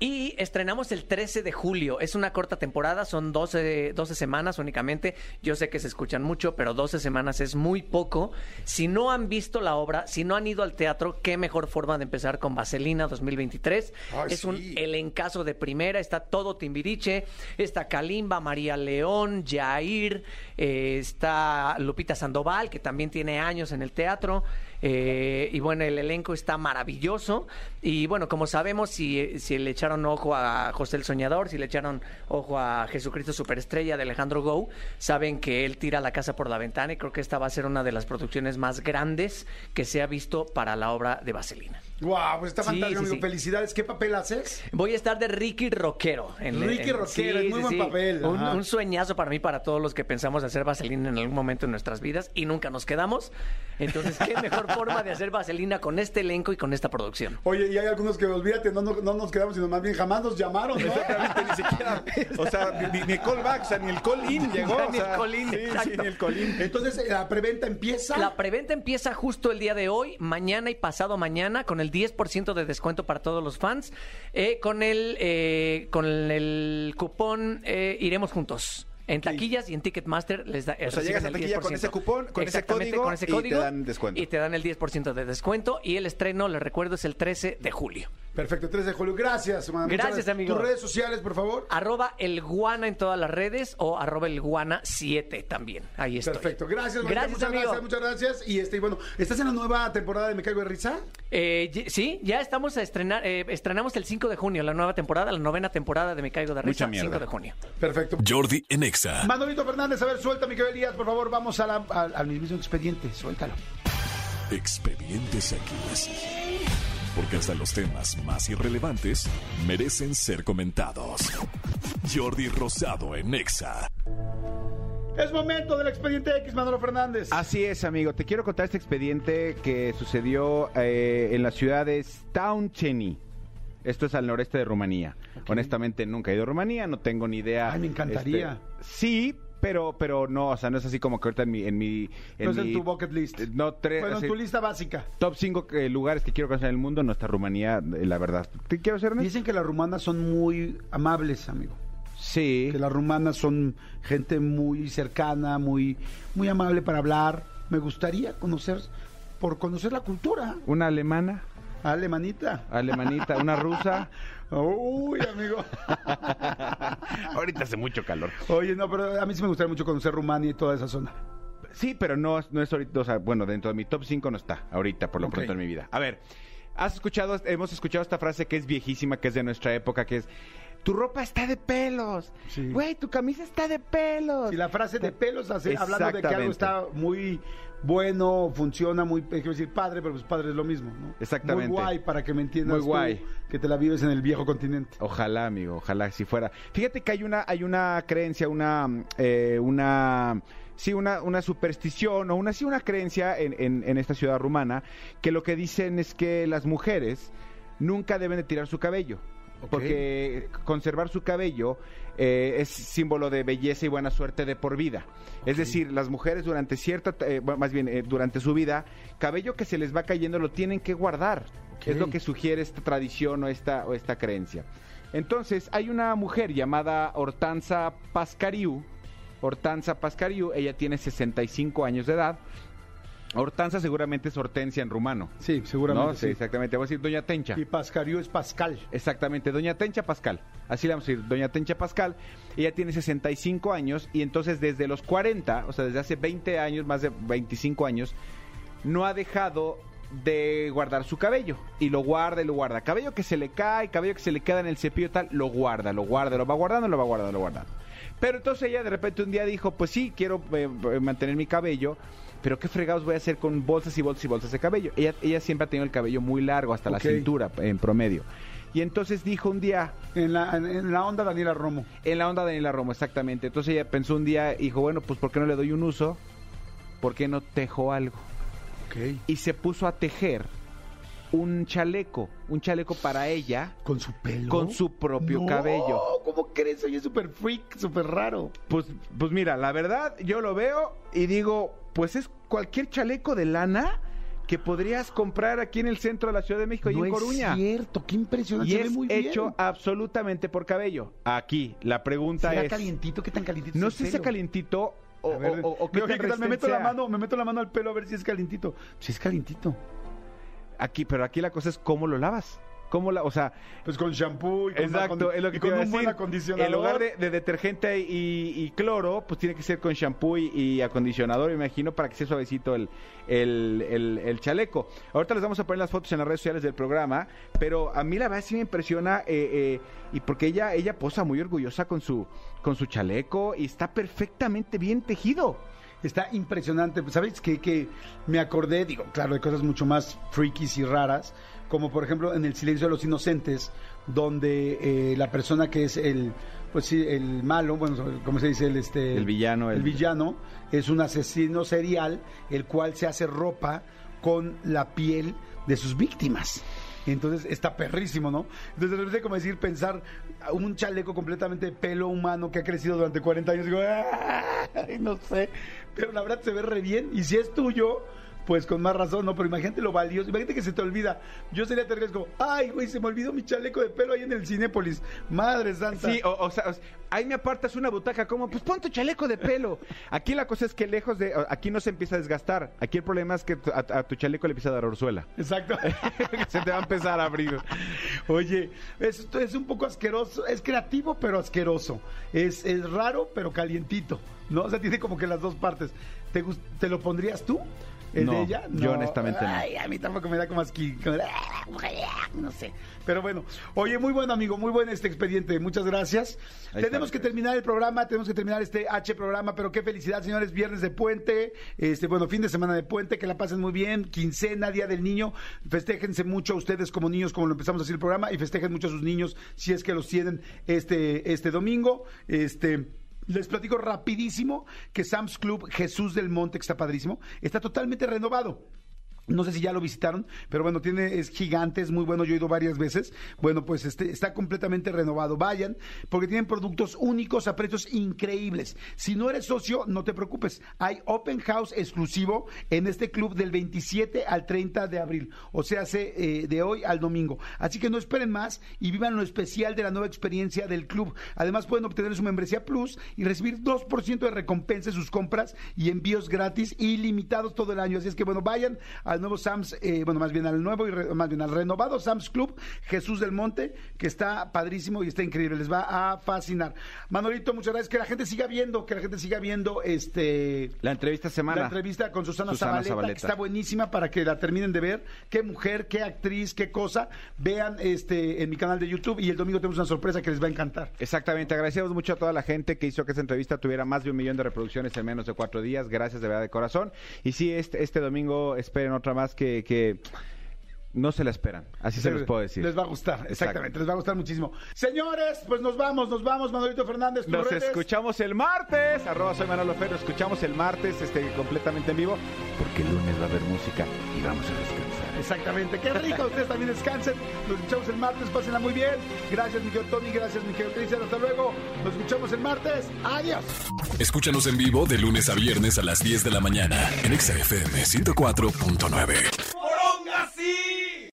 Y estrenamos el 13 de julio. Es una corta temporada, son 12, 12 semanas únicamente. Yo sé que se escuchan mucho, pero 12 semanas es muy poco. Si no han visto la obra, si no han ido al teatro, qué mejor forma de empezar con Vaselina 2023. Ay, es un sí. elencazo de primera, está todo Timbiriche, está Kalimba, María León, Jair, eh, está Lupita Sandoval, que también tiene años en el teatro. Eh, y bueno, el elenco está maravilloso. Y bueno, como sabemos, si, si le echaron ojo a José el Soñador, si le echaron ojo a Jesucristo Superestrella de Alejandro Gou, saben que él tira la casa por la ventana y creo que esta va a ser una de las producciones más grandes que se ha visto para la obra de Vaselina. Guau, pues está Sí, fantástico, sí, amigo. sí. Felicidades. ¿Qué papel haces? Voy a estar de Ricky Rockero. En, Ricky Rockero, es muy buen papel, Un, un sueñazo para mí, para todos los que pensamos hacer vaselina en algún momento en nuestras vidas y nunca nos quedamos. Entonces, qué mejor forma de hacer vaselina con este elenco y con esta producción. Oye, y hay algunos que, olvídate, no, no, no nos quedamos, sino más bien jamás nos llamaron, ¿no? Exactamente, ni siquiera. O sea, ni, ni el callback, o sea, ni el call-in llegó. Ni el call-in, sí, sí, exacto. ni el call-in. Entonces, la preventa empieza. La preventa empieza justo el día de hoy, mañana y pasado mañana, con el 10% de descuento para todos los fans. eh, con el eh, con el cupón eh, Iremos Juntos. En taquillas y en Ticketmaster les da O sea, llegas a el taquilla con 10%. ese cupón, con ese Exactamente, código, con ese y te código, dan descuento. Y te dan el 10% de descuento. Y el estreno, les recuerdo, es el 13 de julio. Perfecto, 3 de julio. Gracias, man. Muchas Gracias, amigo. Tus redes sociales, por favor. Arroba el guana en todas las redes o arroba el guana 7 también. Ahí estoy. Perfecto, gracias, Mónica, Gracias, muchas amigo. gracias, muchas gracias. Y este, y bueno, ¿estás en la nueva temporada de Me Caigo de Risa? Eh, sí, ya estamos a estrenar, eh, estrenamos el 5 de junio, la nueva temporada, la novena temporada de Me Caigo de Risa, Mucha mierda. 5 de junio. Perfecto. Jordi en Exa. Manolito Fernández, a ver, suelta, mi querido Elías, por favor, vamos a la- al, al mismo expediente, suéltalo. Expedientes X. Porque hasta los temas más irrelevantes merecen ser comentados. Jordi Rosado en Exa. Es momento del expediente X, Manolo Fernández. Así es, amigo. Te quiero contar este expediente que sucedió eh, en la ciudad de Staunceni. Esto es al noreste de Rumanía. Honestamente, nunca he ido a Rumanía, no tengo ni idea. Ay, me encantaría. Este, sí, pero, pero no, o sea, no es así como que ahorita en mi... En mi No es en mi- tu bucket list. eh, No, tres, Bueno, así, en tu lista básica. top 5 lugares que quiero conocer en el mundo, no está Rumanía, eh, la verdad. ¿Te quiero ser? Dicen que las rumanas son muy amables, amigo. Sí. Que las rumanas son gente muy cercana, muy, muy amable para hablar. Me gustaría conocer, por conocer la cultura. Una alemana, Alemanita. alemanita, una rusa. Uy, amigo. Ahorita hace mucho calor. Oye, no, pero a mí sí me gustaría mucho conocer Rumania y toda esa zona. Sí, pero no, no es ahorita, o sea, bueno, dentro de mi top 5 no está, ahorita, por lo pronto en mi vida. A ver, has escuchado, hemos escuchado esta frase que es viejísima, que es de nuestra época, que es, tu ropa está de pelos, Sí. güey, tu camisa está de pelos. Si la frase de pelos, hace- hablando de que algo está muy bueno, funciona muy, eh, quiero decir padre, pero pues padre es lo mismo, ¿no? Exactamente. Muy guay para que me entiendas Muy tú, guay. que te la vives en el viejo continente. Ojalá, amigo, ojalá si fuera. Fíjate que hay una, hay una creencia, una, eh, una, sí, una, una superstición o una, sí, una creencia en, en- en esta ciudad rumana que lo que dicen es que las mujeres nunca deben de tirar su cabello. Porque conservar su cabello eh, es símbolo de belleza y buena suerte de por vida. Es decir, las mujeres durante cierta, eh, más bien, eh, durante su vida, cabello que se les va cayendo lo tienen que guardar. Es lo que sugiere esta tradición o esta, o esta creencia. Entonces, hay una mujer llamada Hortanza Pascariu. Hortanza Pascariu, ella tiene 65 años de edad. Hortanza seguramente es hortensia en rumano. Sí, seguramente. ¿no? Sí, sí. exactamente. Vamos a decir Doña Tencha. Y Pascariu es Pascal. Exactamente, Doña Tencha Pascal. Así le vamos a decir, Doña Tencha Pascal. Ella tiene 65 años y entonces desde los 40, o sea, desde hace 20 años, más de 25 años, no ha dejado de guardar su cabello. Y lo guarda y lo guarda. Cabello que se le cae, cabello que se le queda en el cepillo tal, lo guarda, lo guarda, lo va guardando, lo va guardando, lo va guardando. Pero entonces ella de repente un día dijo, pues sí, quiero eh, mantener mi cabello, pero qué fregados voy a hacer con bolsas y bolsas y bolsas de cabello. Ella, ella siempre ha tenido el cabello muy largo, hasta la cintura en promedio. Y entonces dijo un día, En la, en, la onda Daniela Romo. en la onda Daniela Romo, exactamente. Entonces ella pensó un día, dijo, bueno, pues ¿por qué no le doy un uso? ¿Por qué no tejo algo? Ok. Y se puso a tejer un chaleco, un chaleco para ella Con su pelo. con su propio No, cabello. ¿Cómo crees? Oye, súper freak, súper raro. Pues, pues mira, la verdad, yo lo veo y digo, pues es cualquier chaleco de lana que podrías comprar aquí en el centro de la Ciudad de México y en Coruña. es cierto, qué impresionante. Y se ve es muy hecho bien. absolutamente por cabello. Aquí, la pregunta ¿Será es... calientito? ¿Qué tan calientito No sé si es calientito o, ver, o- o- o qué no, tan ¿qué tal? Me meto la mano, me meto la mano al pelo a ver si es calientito. Si es calientito. Aquí, pero aquí la cosa es cómo lo lavas. ¿Cómo la, o sea, Pues con shampoo y con, exacto, acon- es lo que y con un buen acondicionador. En lugar de, de detergente y, y cloro, pues tiene que ser con shampoo y, y acondicionador, me imagino, para que sea suavecito el, el, el- el chaleco. Ahorita les vamos a poner las fotos en las redes sociales del programa, pero a mí la verdad sí me impresiona eh, eh, y porque ella, ella posa muy orgullosa con su, con su chaleco y está perfectamente bien tejido. Está impresionante. ¿Sabes qué? Que me acordé, digo, claro, de cosas mucho más freakies y raras, como por ejemplo en El Silencio de los Inocentes, donde eh, la persona que es el, pues sí, el malo, bueno, ¿cómo se dice? El, este, El villano, El, el- villano es un asesino serial, el cual se hace ropa con la piel de sus víctimas. Entonces está perrísimo, ¿no? Entonces de repente como decir, pensar un chaleco completamente de pelo humano que ha crecido durante 40 años, digo, "Ay, no sé, pero la verdad se ve re bien y si es tuyo, pues con más razón, ¿no? Pero imagínate lo valioso, imagínate que se te olvida. Yo sería terrible, como, ay, güey, se me olvidó mi chaleco de pelo ahí en el Cinépolis. Madre santa. Sí, o, o sea, o ahí me apartas una butaca, como, pues pon tu chaleco de pelo. Aquí la cosa es que lejos de, aquí no se empieza a desgastar. Aquí el problema es que a, a tu chaleco le empieza a dar orzuela. Exacto. se te va a empezar a abrir. Oye, esto es un poco asqueroso, es creativo pero asqueroso. Es, es raro pero calientito, ¿no? O sea, tiene como que las dos partes. ¿Te, te lo pondrías tú? ¿El No, de ella? yo honestamente no. Ay, a mí tampoco me da como de, "Ah, no sé. Pero bueno, oye, muy buen amigo, muy buen este expediente, muchas gracias. Ahí tenemos está. que terminar el programa, tenemos que terminar este H programa, pero qué felicidad, señores, viernes de puente, este, bueno, fin de semana de puente, que la pasen muy bien, quincena, Día del Niño, festéjense mucho ustedes como niños, como lo empezamos a hacer el programa, y festejen mucho a sus niños si es que los tienen este, este domingo, este... Les platico rapidísimo que Sam's Club Jesús del Monte, que está padrísimo, está totalmente renovado. No sé si ya lo visitaron, pero bueno, tiene, es gigante, es muy bueno, yo he ido varias veces. Bueno, pues este, está completamente renovado. Vayan, porque tienen productos únicos a precios increíbles. Si no eres socio, no te preocupes. Hay Open House exclusivo en este club del 27 al 30 de abril. O sea, hace, eh, de hoy al domingo. Así que no esperen más y vivan lo especial de la nueva experiencia del club. Además, pueden obtener su membresía Plus y recibir 2% de recompensa en sus compras y envíos gratis ilimitados todo el año. Así es que, bueno, vayan al nuevo Sam's, eh, bueno, más bien al nuevo y re- más bien al renovado Sam's Club Jesús del Monte, que está padrísimo y está increíble. Les va a fascinar. Manolito, muchas gracias. Que la gente siga viendo, que la gente siga viendo este. La entrevista semana. La entrevista con Susana, Susana Zabaleta, Zabaleta. que está buenísima para que la terminen de ver. Qué mujer, qué actriz, qué cosa. Vean este en mi canal de YouTube y el domingo tenemos una sorpresa que les va a encantar. Exactamente, agradecemos mucho a toda la gente que hizo que esta entrevista tuviera más de un millón de reproducciones en menos de cuatro días. Gracias de verdad de corazón. Y sí, este, este domingo esperen otra más que, que no se la esperan. Así se los puedo decir. Les va a gustar, exactamente, les va a gustar muchísimo. Señores, pues nos vamos, nos vamos, Manolito Fernández. Nos redes. escuchamos el martes. Arroba soy Manolo Fer. Nos escuchamos el martes este, completamente en vivo. Porque el lunes va a haber música y vamos a descansar. Exactamente. Qué rico. Ustedes también descansen. Nos escuchamos el martes. Pásenla muy bien. Gracias, mi querido Tony. Gracias, mi querido Cristian. Hasta luego. Nos escuchamos el martes. Adiós. Escúchanos en vivo de lunes a viernes a las 10 de la mañana en XFM 104.9. ¡Poronga sí!